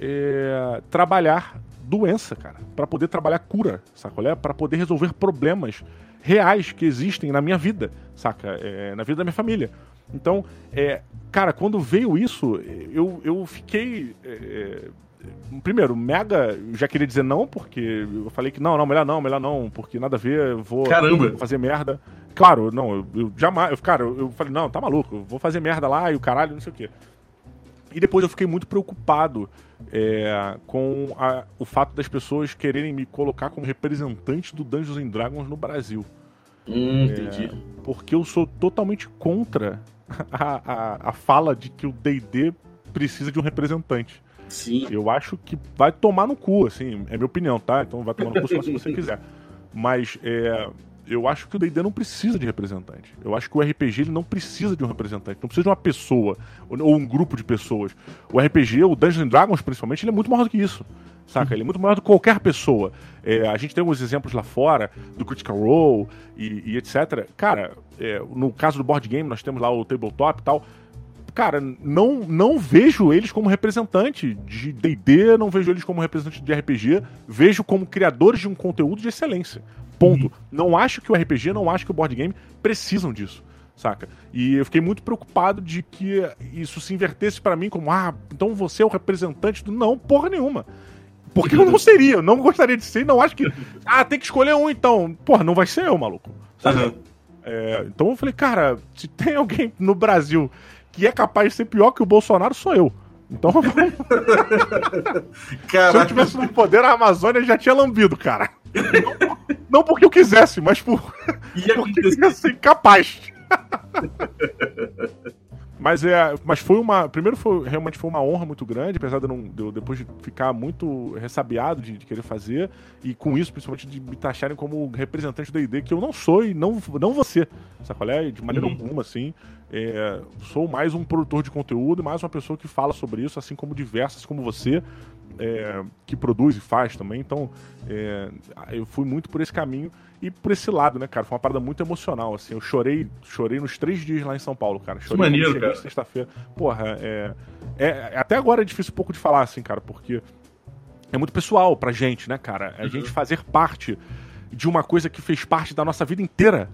é, trabalhar doença, cara. Para poder trabalhar cura, saca? É? Para poder resolver problemas reais que existem na minha vida, saca? É, na vida da minha família. Então, é, cara, quando veio isso, eu, eu fiquei. É, primeiro, mega. Já queria dizer não, porque eu falei que não, não, melhor não, melhor não, porque nada a ver, vou Caramba. fazer merda. Claro, não, eu, eu jamais. Eu, cara, eu, eu, falei, não, tá maluco, eu vou fazer merda lá e o caralho, não sei o quê. E depois eu fiquei muito preocupado é, com a, o fato das pessoas quererem me colocar como representante do Dungeons and Dragons no Brasil. Hum, entendi. É, porque eu sou totalmente contra a, a, a fala de que o DD precisa de um representante. Sim. Eu acho que vai tomar no cu, assim, é minha opinião, tá? Então vai tomar no cu se você quiser. Mas é, eu acho que o D&D não precisa de representante. Eu acho que o RPG ele não precisa de um representante, não precisa de uma pessoa ou um grupo de pessoas. O RPG, o Dungeons Dragons principalmente, ele é muito maior do que isso. Saca? Ele é muito maior do que qualquer pessoa. É, a gente tem alguns exemplos lá fora, do Critical Role e, e etc. Cara, é, no caso do board game, nós temos lá o tabletop e tal. Cara, não, não vejo eles como representante de DD, não vejo eles como representante de RPG, vejo como criadores de um conteúdo de excelência. Ponto. Uhum. Não acho que o RPG, não acho que o board game precisam disso. saca? E eu fiquei muito preocupado de que isso se invertesse para mim como, ah, então você é o representante do. Não, porra nenhuma. Porque eu não seria, eu não gostaria de ser, não acho que. Ah, tem que escolher um então. Porra, não vai ser eu, maluco. Uhum. É, então eu falei, cara, se tem alguém no Brasil que é capaz de ser pior que o Bolsonaro, sou eu. Então. se eu tivesse no poder, a Amazônia já tinha lambido, cara. Não, não porque eu quisesse, mas por. Ia porque eu ia ser incapaz. Mas, é, mas foi uma. Primeiro, foi, realmente foi uma honra muito grande, apesar de, não, de eu depois de ficar muito ressabiado de, de, querer fazer, e com isso, principalmente, de me taxarem como representante da ID, que eu não sou e não, não você. Sacolé? De maneira uhum. alguma, assim. É, sou mais um produtor de conteúdo, mais uma pessoa que fala sobre isso, assim como diversas, como você, é, que produz e faz também. Então, é, eu fui muito por esse caminho e por esse lado, né, cara? Foi uma parada muito emocional, assim. Eu chorei, chorei nos três dias lá em São Paulo, cara. Chorei que maneiro, cara. sexta-feira. Porra, é, é, Até agora é difícil um pouco de falar, assim, cara, porque é muito pessoal pra gente, né, cara? A uhum. gente fazer parte de uma coisa que fez parte da nossa vida inteira.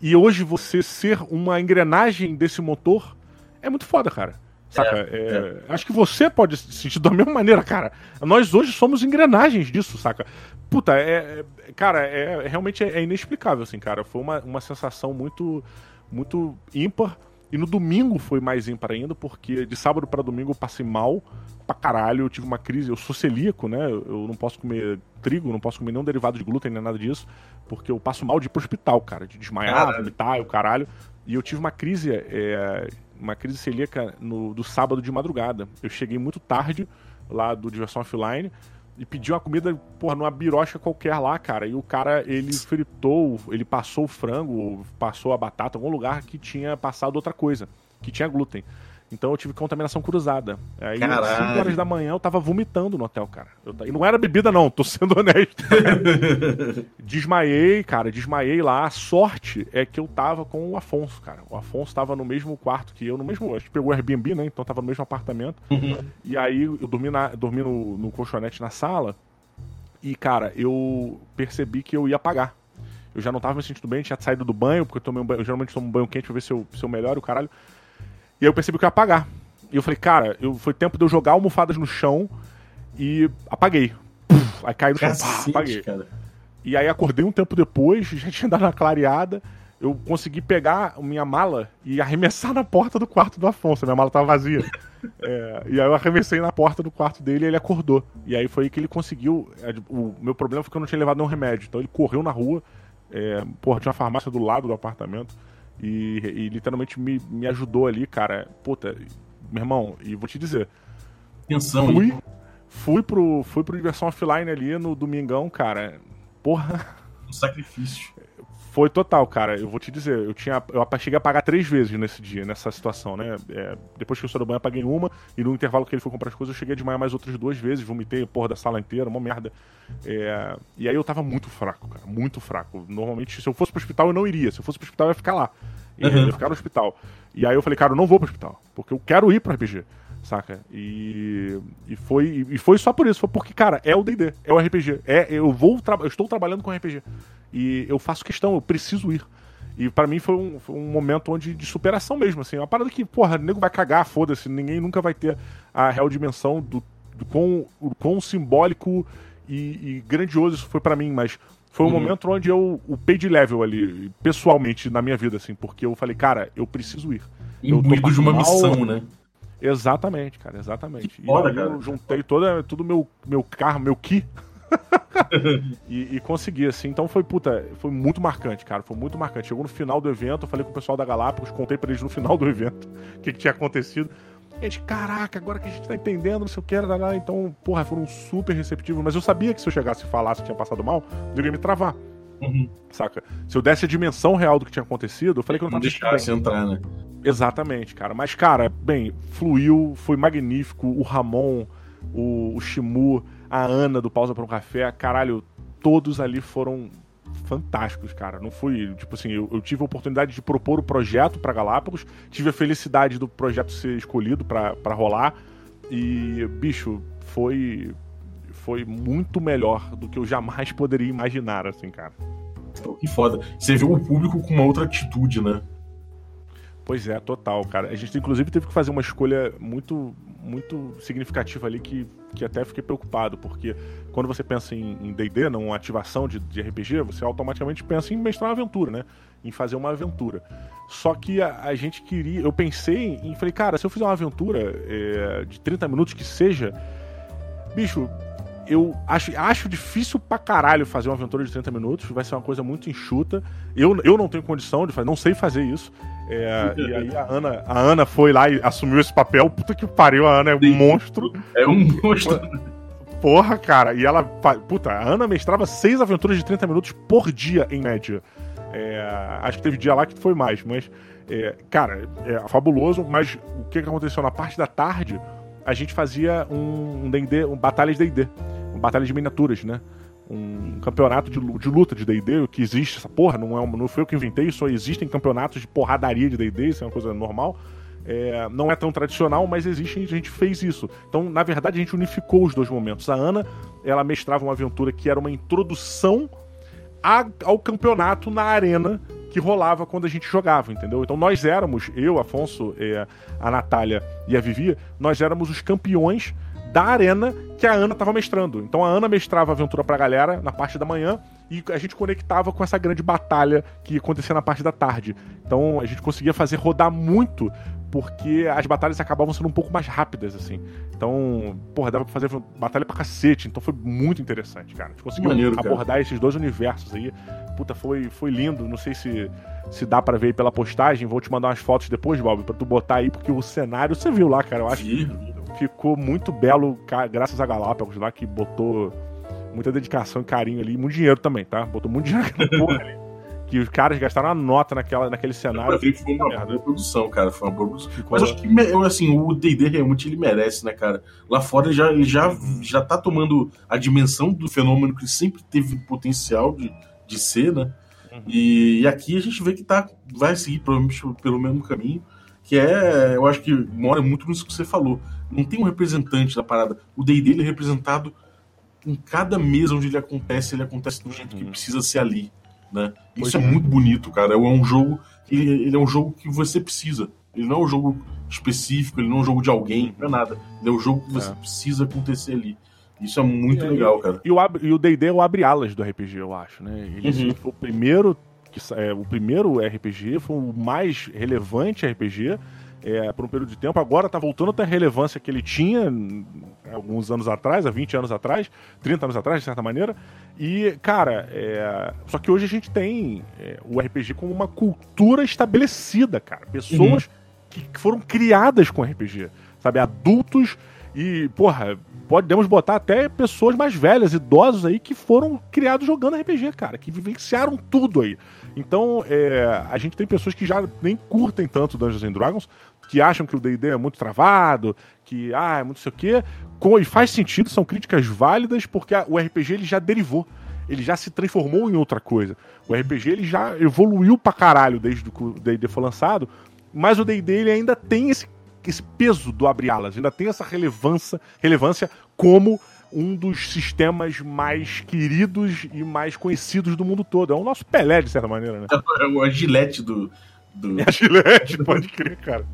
E hoje você ser uma engrenagem desse motor é muito foda, cara. Saca? É, é, é. Acho que você pode se sentir da mesma maneira, cara. Nós hoje somos engrenagens disso, saca? Puta, é. é cara, é, realmente é, inexplicável, assim, cara. Foi uma, uma sensação muito, muito ímpar. E no domingo foi mais ímpar ainda, porque de sábado para domingo eu passei mal pra caralho. Eu tive uma crise. Eu sou celíaco, né? Eu não posso comer trigo, não posso comer nenhum derivado de glúten, nem nada disso, porque eu passo mal de ir pro hospital, cara, de desmaiar, vomitar, o caralho. E eu tive uma crise é, uma crise celíaca no, do sábado de madrugada. Eu cheguei muito tarde lá do Diversão Offline e pedi uma comida, porra, numa birocha qualquer lá, cara. E o cara, ele fritou, ele passou o frango, passou a batata, algum lugar que tinha passado outra coisa, que tinha glúten. Então eu tive contaminação cruzada. Aí, às 5 horas da manhã, eu tava vomitando no hotel, cara. Eu, e não era bebida, não, tô sendo honesto. desmaiei, cara, desmaiei lá. A sorte é que eu tava com o Afonso, cara. O Afonso tava no mesmo quarto que eu, no mesmo. Acho que pegou o Airbnb, né? Então tava no mesmo apartamento. Uhum. E aí eu dormi, na, dormi no, no colchonete na sala. E, cara, eu percebi que eu ia apagar. Eu já não tava me sentindo bem, tinha saído do banho, porque eu tomei um banho. Eu geralmente tomo um banho quente pra ver se eu, se eu melhoro, o caralho. E aí eu percebi que eu ia apagar. E eu falei, cara, eu, foi tempo de eu jogar almofadas no chão e apaguei. Puf, aí caiu no chão, pá, apaguei. Cara. E aí acordei um tempo depois, já tinha dado uma clareada. Eu consegui pegar minha mala e arremessar na porta do quarto do Afonso. Minha mala tava vazia. é, e aí eu arremessei na porta do quarto dele e ele acordou. E aí foi que ele conseguiu. É, o meu problema foi que eu não tinha levado nenhum remédio. Então ele correu na rua. É, porra, tinha uma farmácia do lado do apartamento. E, e literalmente me, me ajudou ali, cara. Puta, meu irmão, e vou te dizer. Atenção, fui, fui pro, fui pro Diversão Offline ali no domingão, cara. Porra. Um sacrifício. Foi total, cara. Eu vou te dizer, eu tinha. Eu cheguei a pagar três vezes nesse dia, nessa situação, né? É, depois que eu saí do banho, eu paguei uma, e no intervalo que ele foi comprar as coisas, eu cheguei a desmaiar mais outras duas vezes, vomitei a porra da sala inteira, uma merda. É, e aí eu tava muito fraco, cara. Muito fraco. Normalmente, se eu fosse pro hospital, eu não iria. Se eu fosse pro hospital, eu ia ficar lá. Eu ia ficar no hospital. E aí eu falei, cara, eu não vou pro hospital, porque eu quero ir pro RPG saca? E, e, foi, e foi só por isso, foi porque, cara, é o D&D, é o RPG, é, eu vou, eu estou trabalhando com RPG. E eu faço questão, eu preciso ir. E para mim foi um, foi um, momento onde, de superação mesmo, assim. Uma parada que, porra, o nego vai cagar, foda-se. Ninguém nunca vai ter a real dimensão do, do quão, do quão simbólico e, e, grandioso isso foi para mim, mas foi um uhum. momento onde eu upei de level ali, pessoalmente, na minha vida, assim, porque eu falei, cara, eu preciso ir. Imbuído de uma mal... missão, né? Exatamente, cara, exatamente. Foda, e cara. eu juntei toda, todo meu, meu carro, meu ki e, e, consegui, assim. Então foi, puta, foi muito marcante, cara. Foi muito marcante. Chegou no final do evento, eu falei com o pessoal da Galápagos, contei pra eles no final do evento o que, que, tinha acontecido. E gente, caraca, agora que a gente tá entendendo, não sei o que, lá. Então, porra, foram super receptivos. Mas eu sabia que se eu chegasse e falasse que tinha passado mal, eu ia me travar. Uhum. Saca? Se eu desse a dimensão real do que tinha acontecido, eu falei que eu não tava deixasse entrar, né? Exatamente, cara. Mas, cara, bem, fluiu, foi magnífico. O Ramon, o, o Shimu, a Ana do Pausa para um Café, caralho, todos ali foram fantásticos, cara. Não fui, tipo assim, eu, eu tive a oportunidade de propor o projeto para Galápagos, tive a felicidade do projeto ser escolhido para rolar e, bicho, foi foi muito melhor do que eu jamais poderia imaginar, assim, cara. Que foda. Você viu o público com uma outra atitude, né? Pois é, total, cara. A gente inclusive teve que fazer uma escolha muito muito significativa ali que, que até fiquei preocupado, porque quando você pensa em D&D, não ativação de, de, RPG, você automaticamente pensa em mestrar uma aventura, né? Em fazer uma aventura. Só que a, a gente queria, eu pensei em, falei, cara, se eu fizer uma aventura é, de 30 minutos que seja, bicho, eu acho, acho difícil pra caralho fazer uma aventura de 30 minutos, vai ser uma coisa muito enxuta. Eu, eu não tenho condição de fazer, não sei fazer isso. É, e aí a Ana, a Ana foi lá e assumiu esse papel. Puta que pariu, a Ana é um monstro. É um monstro. Porra, cara. E ela. Puta, a Ana mestrava seis aventuras de 30 minutos por dia, em média. É, acho que teve dia lá que foi mais, mas. É, cara, é fabuloso. Mas o que aconteceu? Na parte da tarde, a gente fazia um D&D, um, um batalha de D&D batalha de miniaturas, né? Um campeonato de, de luta de D&D, que existe essa porra, não, é, não foi eu que inventei, só existem campeonatos de porradaria de D&D, isso é uma coisa normal. É, não é tão tradicional, mas existe a gente fez isso. Então, na verdade, a gente unificou os dois momentos. A Ana, ela mestrava uma aventura que era uma introdução a, ao campeonato na arena que rolava quando a gente jogava, entendeu? Então nós éramos, eu, Afonso, é, a Natália e a Vivi, nós éramos os campeões da arena que a Ana estava mestrando. Então a Ana mestrava a aventura pra galera na parte da manhã e a gente conectava com essa grande batalha que acontecia na parte da tarde. Então a gente conseguia fazer rodar muito porque as batalhas acabavam sendo um pouco mais rápidas, assim. Então, porra, dava pra fazer batalha pra cacete. Então foi muito interessante, cara. A gente conseguiu Maneiro, abordar cara. esses dois universos aí. Puta, foi, foi lindo. Não sei se, se dá para ver aí pela postagem. Vou te mandar umas fotos depois, Bob, pra tu botar aí, porque o cenário, você viu lá, cara. Eu acho que ficou muito belo, graças a Galápagos lá, que botou muita dedicação e carinho ali, muito dinheiro também, tá? Botou muito dinheiro porra ali. Que os caras gastaram uma nota naquela, naquele cenário. Foi uma merda. boa produção, cara. Foi uma boa produção. Ficou... Mas acho que assim, o DD realmente ele merece, né, cara? Lá fora ele já, ele já, já tá tomando a dimensão do fenômeno que sempre teve potencial de, de ser, né? Uhum. E, e, aqui a gente vê que tá, vai seguir provavelmente pelo mesmo caminho que é, eu acho que mora muito nisso que você falou. Não tem um representante da parada. O D&D ele é representado em cada mesa onde ele acontece, ele acontece do jeito uhum. que precisa ser ali, né? Isso é, é, muito bonito, cara. É um jogo, ele, ele, é um jogo que você precisa. Ele não é um jogo específico, ele não é um jogo de alguém, não é nada. Ele é um jogo que você é. precisa acontecer ali. Isso é muito é, legal, cara. E o D&D é o abre-alas do RPG, eu acho, né? Ele uhum. foi o primeiro que é, o primeiro RPG, foi o mais relevante RPG é, por um período de tempo. Agora está voltando a ter a relevância que ele tinha alguns anos atrás, há 20 anos atrás, 30 anos atrás, de certa maneira. E, cara, é... só que hoje a gente tem é, o RPG como uma cultura estabelecida, cara. Pessoas uhum. que foram criadas com RPG, sabe? Adultos e, porra, podemos botar até pessoas mais velhas, idosos aí, que foram criados jogando RPG, cara, que vivenciaram tudo aí. Então, é, a gente tem pessoas que já nem curtem tanto Dungeons and Dragons, que acham que o D&D é muito travado, que, ah, é muito sei o quê. Com, e faz sentido, são críticas válidas, porque a, o RPG ele já derivou. Ele já se transformou em outra coisa. O RPG ele já evoluiu pra caralho desde que o D&D foi lançado, mas o D&D ele ainda tem esse, esse peso do abre-alas, ainda tem essa relevância, relevância como um dos sistemas mais queridos e mais conhecidos do mundo todo. É o nosso Pelé, de certa maneira, né? É o agilete do. Do... É a gilete, pode crer, cara.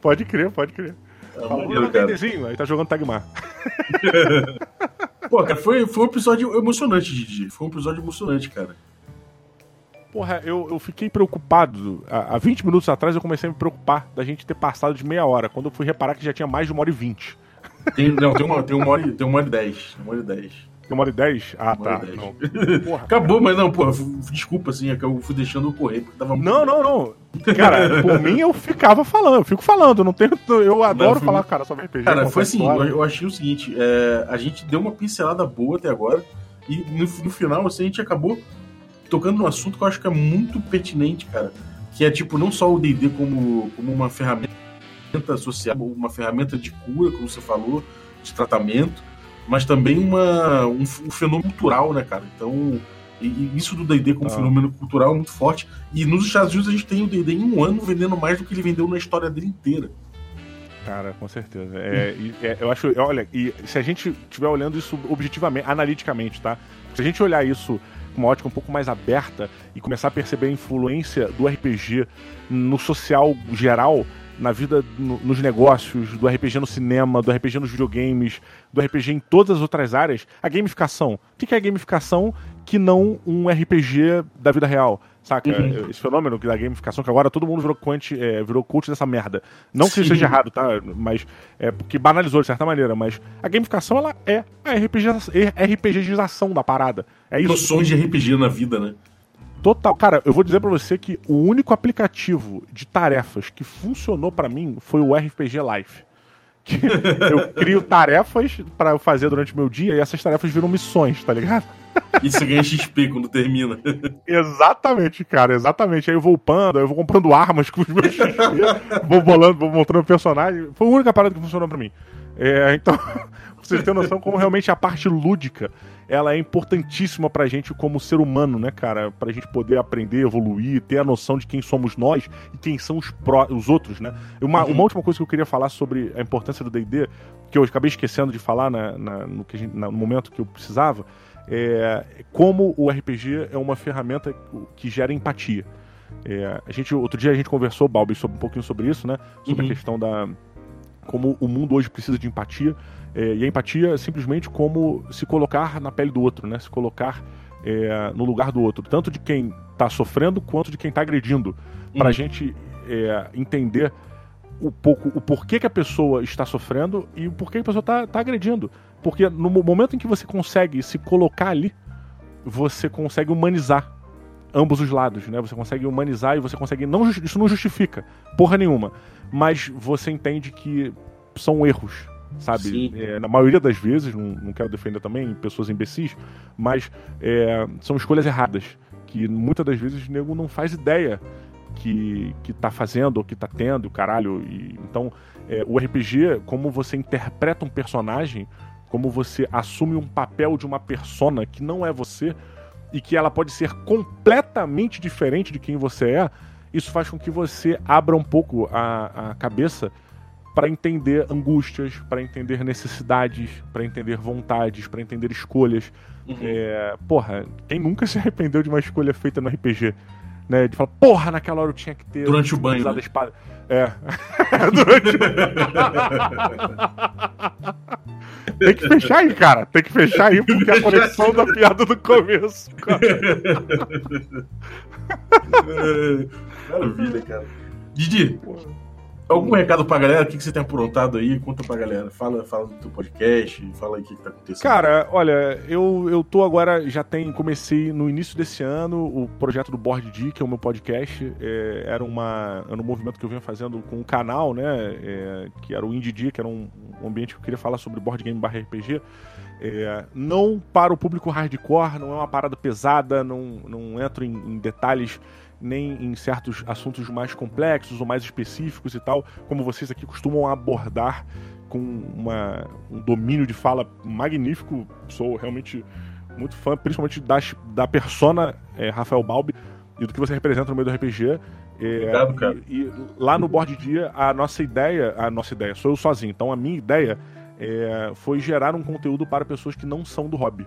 Pode crer, pode crer. É cara. aí tá jogando Tagmar. Pô, cara, foi, foi um episódio emocionante, Didi. Foi um episódio emocionante, cara. Porra, eu, eu fiquei preocupado. Há, há 20 minutos atrás eu comecei a me preocupar da gente ter passado de meia hora, quando eu fui reparar que já tinha mais de uma hora e vinte. Tem, não, tem uma, tem uma hora e dez. Uma hora e dez. Tem uma hora e dez? Ah, tá. Porra, Acabou, mas não, porra, desculpa, assim, é que eu fui deixando eu correr, porque tava Não, não, não. Cara, por mim eu ficava falando, eu fico falando, não tenho. Eu adoro não, falar, cara, sobre RPG. Cara, foi assim, eu, eu, achei o seguinte, é, a gente deu uma pincelada boa até agora, e no, no final, assim, a gente acabou tocando num assunto que eu acho que é muito pertinente, cara. Que é tipo, não só o DD como, como uma ferramenta social, uma ferramenta de cura, como você falou, de tratamento, mas também uma, um, um fenômeno cultural, né, cara? Então, e, e isso do D&D como ah. fenômeno cultural é muito forte. E nos Estados Unidos a gente tem o D&D em um ano vendendo mais do que ele vendeu na história dele inteira. Cara, com certeza. É, é, eu acho, olha, e se a gente estiver olhando isso objetivamente, analiticamente, tá? Se a gente olhar isso com uma ótica um pouco mais aberta e começar a perceber a influência do RPG no social geral, na vida, no, nos negócios, do RPG no cinema, do RPG nos videogames, do RPG em todas as outras áreas, a gamificação. O que é a gamificação que não um RPG da vida real? Saca? Uhum. Esse fenômeno da gamificação, que agora todo mundo virou, quant, é, virou coach dessa merda. Não que isso seja errado, tá? Mas. É porque banalizou de certa maneira, mas a gamificação ela é a RPG, RPGização da parada. É isso. Noções de RPG na vida, né? Total. Cara, eu vou dizer para você que o único aplicativo de tarefas que funcionou para mim foi o RPG Life. Que eu crio tarefas para fazer durante o meu dia e essas tarefas viram missões, tá ligado? Você ganha XP quando termina. exatamente, cara, exatamente. Aí eu vou upando, aí eu vou comprando armas com os meus XP, vou bolando, vou mostrando personagem. Foi a única parada que funcionou para mim. É, então, vocês terem noção como realmente a parte lúdica ela é importantíssima pra gente como ser humano, né, cara? Pra gente poder aprender, evoluir, ter a noção de quem somos nós e quem são os, pró os outros, né? Uma, uhum. uma última coisa que eu queria falar sobre a importância do D&D, que eu acabei esquecendo de falar na, na, no, que gente, no momento que eu precisava, é como o RPG é uma ferramenta que gera empatia. É, a gente, outro dia a gente conversou, Balbi, sobre um pouquinho sobre isso, né? Sobre uhum. a questão da como o mundo hoje precisa de empatia. É, e a empatia é simplesmente como se colocar na pele do outro, né? Se colocar é, no lugar do outro, tanto de quem está sofrendo quanto de quem está agredindo, para a uhum. gente é, entender o pouco o porquê que a pessoa está sofrendo e o porquê que a pessoa está tá agredindo. Porque no momento em que você consegue se colocar ali, você consegue humanizar ambos os lados, né? Você consegue humanizar e você consegue não isso não justifica porra nenhuma, mas você entende que são erros, sabe? É, na maioria das vezes, não, não, quero defender também pessoas imbecis, mas é, são escolhas erradas. Que muitas das vezes o nego não faz ideia que, que tá fazendo ou que tá tendo, caralho. E, então, é, o RPG, como você interpreta um personagem, como você assume um papel de uma persona que não é você e que ela pode ser completamente diferente de quem você é, isso faz com que você abra um pouco a, a cabeça para entender angústias, para entender necessidades, para entender vontades, para entender escolhas. Uhum. É, porra, quem nunca se arrependeu de uma escolha feita no RPG? Né, de falar, porra, naquela hora eu tinha que ter. Durante o banho. Né? espada. É. Durante o Tem que fechar aí, cara. Tem que fechar aí, porque a conexão da piada do começo, cara. Maravilha, cara. Didi, porra. Algum recado pra galera? O que, que você tem aprontado aí? Conta pra galera. Fala, fala do teu podcast, fala aí o que, que tá acontecendo. Cara, olha, eu, eu tô agora, já tem, comecei no início desse ano o projeto do Board D, que é o meu podcast. É, era, uma, era um movimento que eu vinha fazendo com um canal, né? É, que era o Indie D, que era um, um, ambiente que eu queria falar sobre board game barra RPG. É, não para o público hardcore, não é uma parada pesada, não, não entro em, em detalhes nem em certos assuntos mais complexos ou mais específicos e tal, como vocês aqui costumam abordar com uma, um domínio de fala magnífico. Sou realmente muito fã, principalmente da, da persona é, Rafael Balbi e do que você representa no meio do RPG. É, Obrigado, cara. E, e, lá no Board Dia, a nossa ideia, a nossa ideia, sou eu sozinho, então a minha ideia é, foi gerar um conteúdo para pessoas que não são do hobby.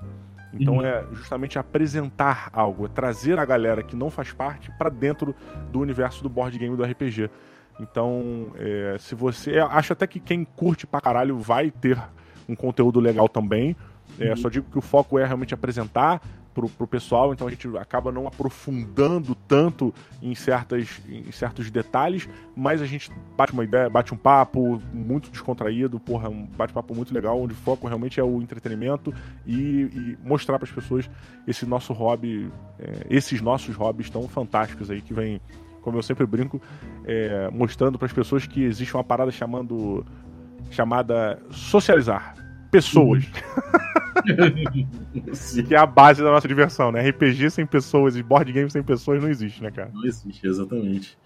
Então uhum. é justamente apresentar algo, é trazer a galera que não faz parte para dentro do universo do board game do RPG. Então, é, se você. Acho até que quem curte pra caralho vai ter um conteúdo legal também. É, uhum. Só digo que o foco é realmente apresentar, pro, pro pessoal, então a gente acaba não aprofundando tanto em, certas, em certos detalhes, mas a gente bate uma ideia, bate um papo muito descontraído, porra, um bate-papo muito legal, onde o foco realmente é o entretenimento e, e mostrar para as pessoas esse nosso hobby, é, esses nossos hobbies tão fantásticos aí que vem, como eu sempre brinco, é, mostrando para as pessoas que existe uma parada chamando chamada socializar pessoas. Uhum. que é a base da nossa diversão, né? RPG sem pessoas e board game sem pessoas não existe, né, cara? Não existe, exatamente.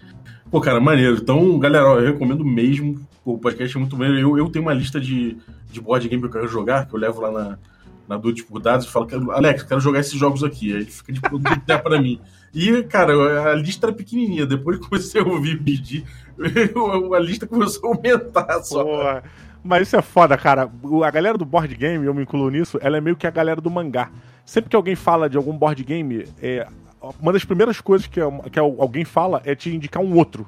Pô, cara, maneiro. Então, galera, eu recomendo mesmo. O podcast é muito maneiro. Eu, eu tenho uma lista de, de board game que eu quero jogar, que eu levo lá na, na Dudes por Dados e falo, Alex, quero jogar esses jogos aqui. Aí ele fica de produto pra mim. E, cara, a lista era pequenininha. Depois que comecei a ouvir pedir, a lista começou a aumentar só. Porra. Mas isso é foda, cara. A galera do board game, eu me incluo nisso, ela é meio que a galera do mangá. Sempre que alguém fala de algum board game, é, uma das primeiras coisas que, que alguém fala é te indicar um outro.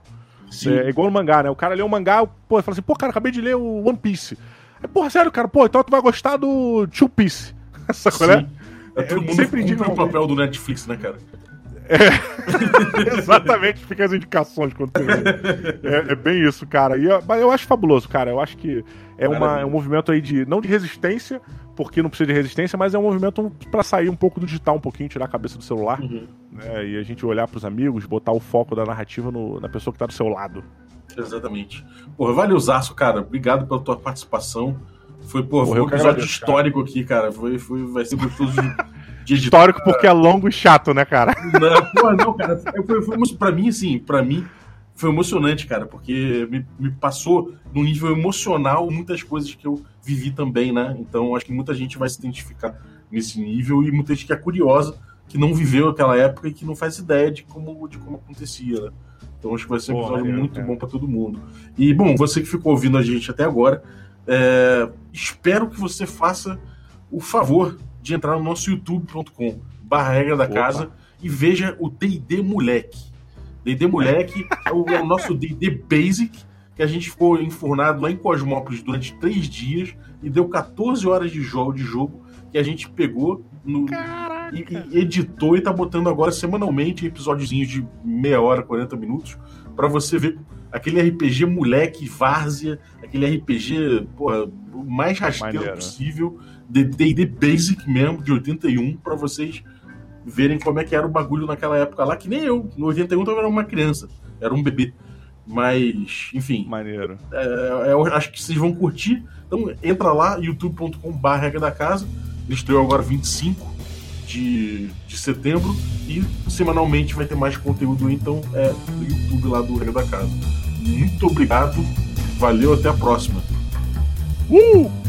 Sim. É igual no mangá, né? O cara lê um mangá, pô, fala assim, pô, cara, acabei de ler o One Piece. Aí, porra, sério, cara, pô, então tu vai gostar do Two Piece. Sacou, né? Sim. É, todo Eu mundo sempre cumpre digo o papel do Netflix, né, cara? Exatamente, fica as indicações quando tem. é, é bem isso, cara. E eu, mas eu acho fabuloso, cara. Eu acho que é, uma, é um movimento aí de. Não de resistência, porque não precisa de resistência, mas é um movimento pra sair um pouco do digital, um pouquinho, tirar a cabeça do celular. Uhum. né, e a gente olhar pros amigos, botar o foco da narrativa no- na pessoa que tá do seu lado. Exatamente. Porra, valeuzaço, cara. Obrigado pela tua participação. Foi, porra, foi um episódio histórico aqui, cara. Foi, foi, vai ser gostoso de, de editar. Histórico porque é longo e chato, né, cara? Não, porra, não, cara. Foi, foi, pra mim, assim, pra mim, foi emocionante, cara, porque me, me passou num nível emocional muitas coisas que eu vivi também, né? Então, acho que muita gente vai se identificar nesse nível e muita gente que é curiosa, que não viveu aquela época e que não faz ideia de como, de como acontecia, né? Então, acho que vai ser um episódio muito cara. bom pra todo mundo. E, bom, você que ficou ouvindo a gente até agora, é, espero que você faça o favor de entrar no nosso youtube.com barra regra da Opa. casa e veja o D&D Moleque. D&D Moleque é o, é o nosso D&D Basic, que a gente ficou enfurnado lá em Cosmópolis durante três dias e deu 14 horas de jogo, de jogo que a gente pegou no, e, e editou e tá botando agora semanalmente episódiozinhos de meia hora, 40 minutos, pra você ver aquele RPG moleque, várzea, aquele RPG, porra, o mais rasteiro Maneiro. possível, de D&D Basic mesmo, de 81, pra vocês verem como é que era o bagulho naquela época lá, que nem eu, no 81 eu era uma criança, era um bebê. Mas, enfim, Maneiro. é, eu acho que vocês vão curtir. Então entra lá, youtube.com.br da casa. Ele estreou agora 25 de, de setembro e semanalmente vai ter mais conteúdo então é no YouTube lá do Regra da Casa. Muito obrigado, valeu, até a próxima. Uh!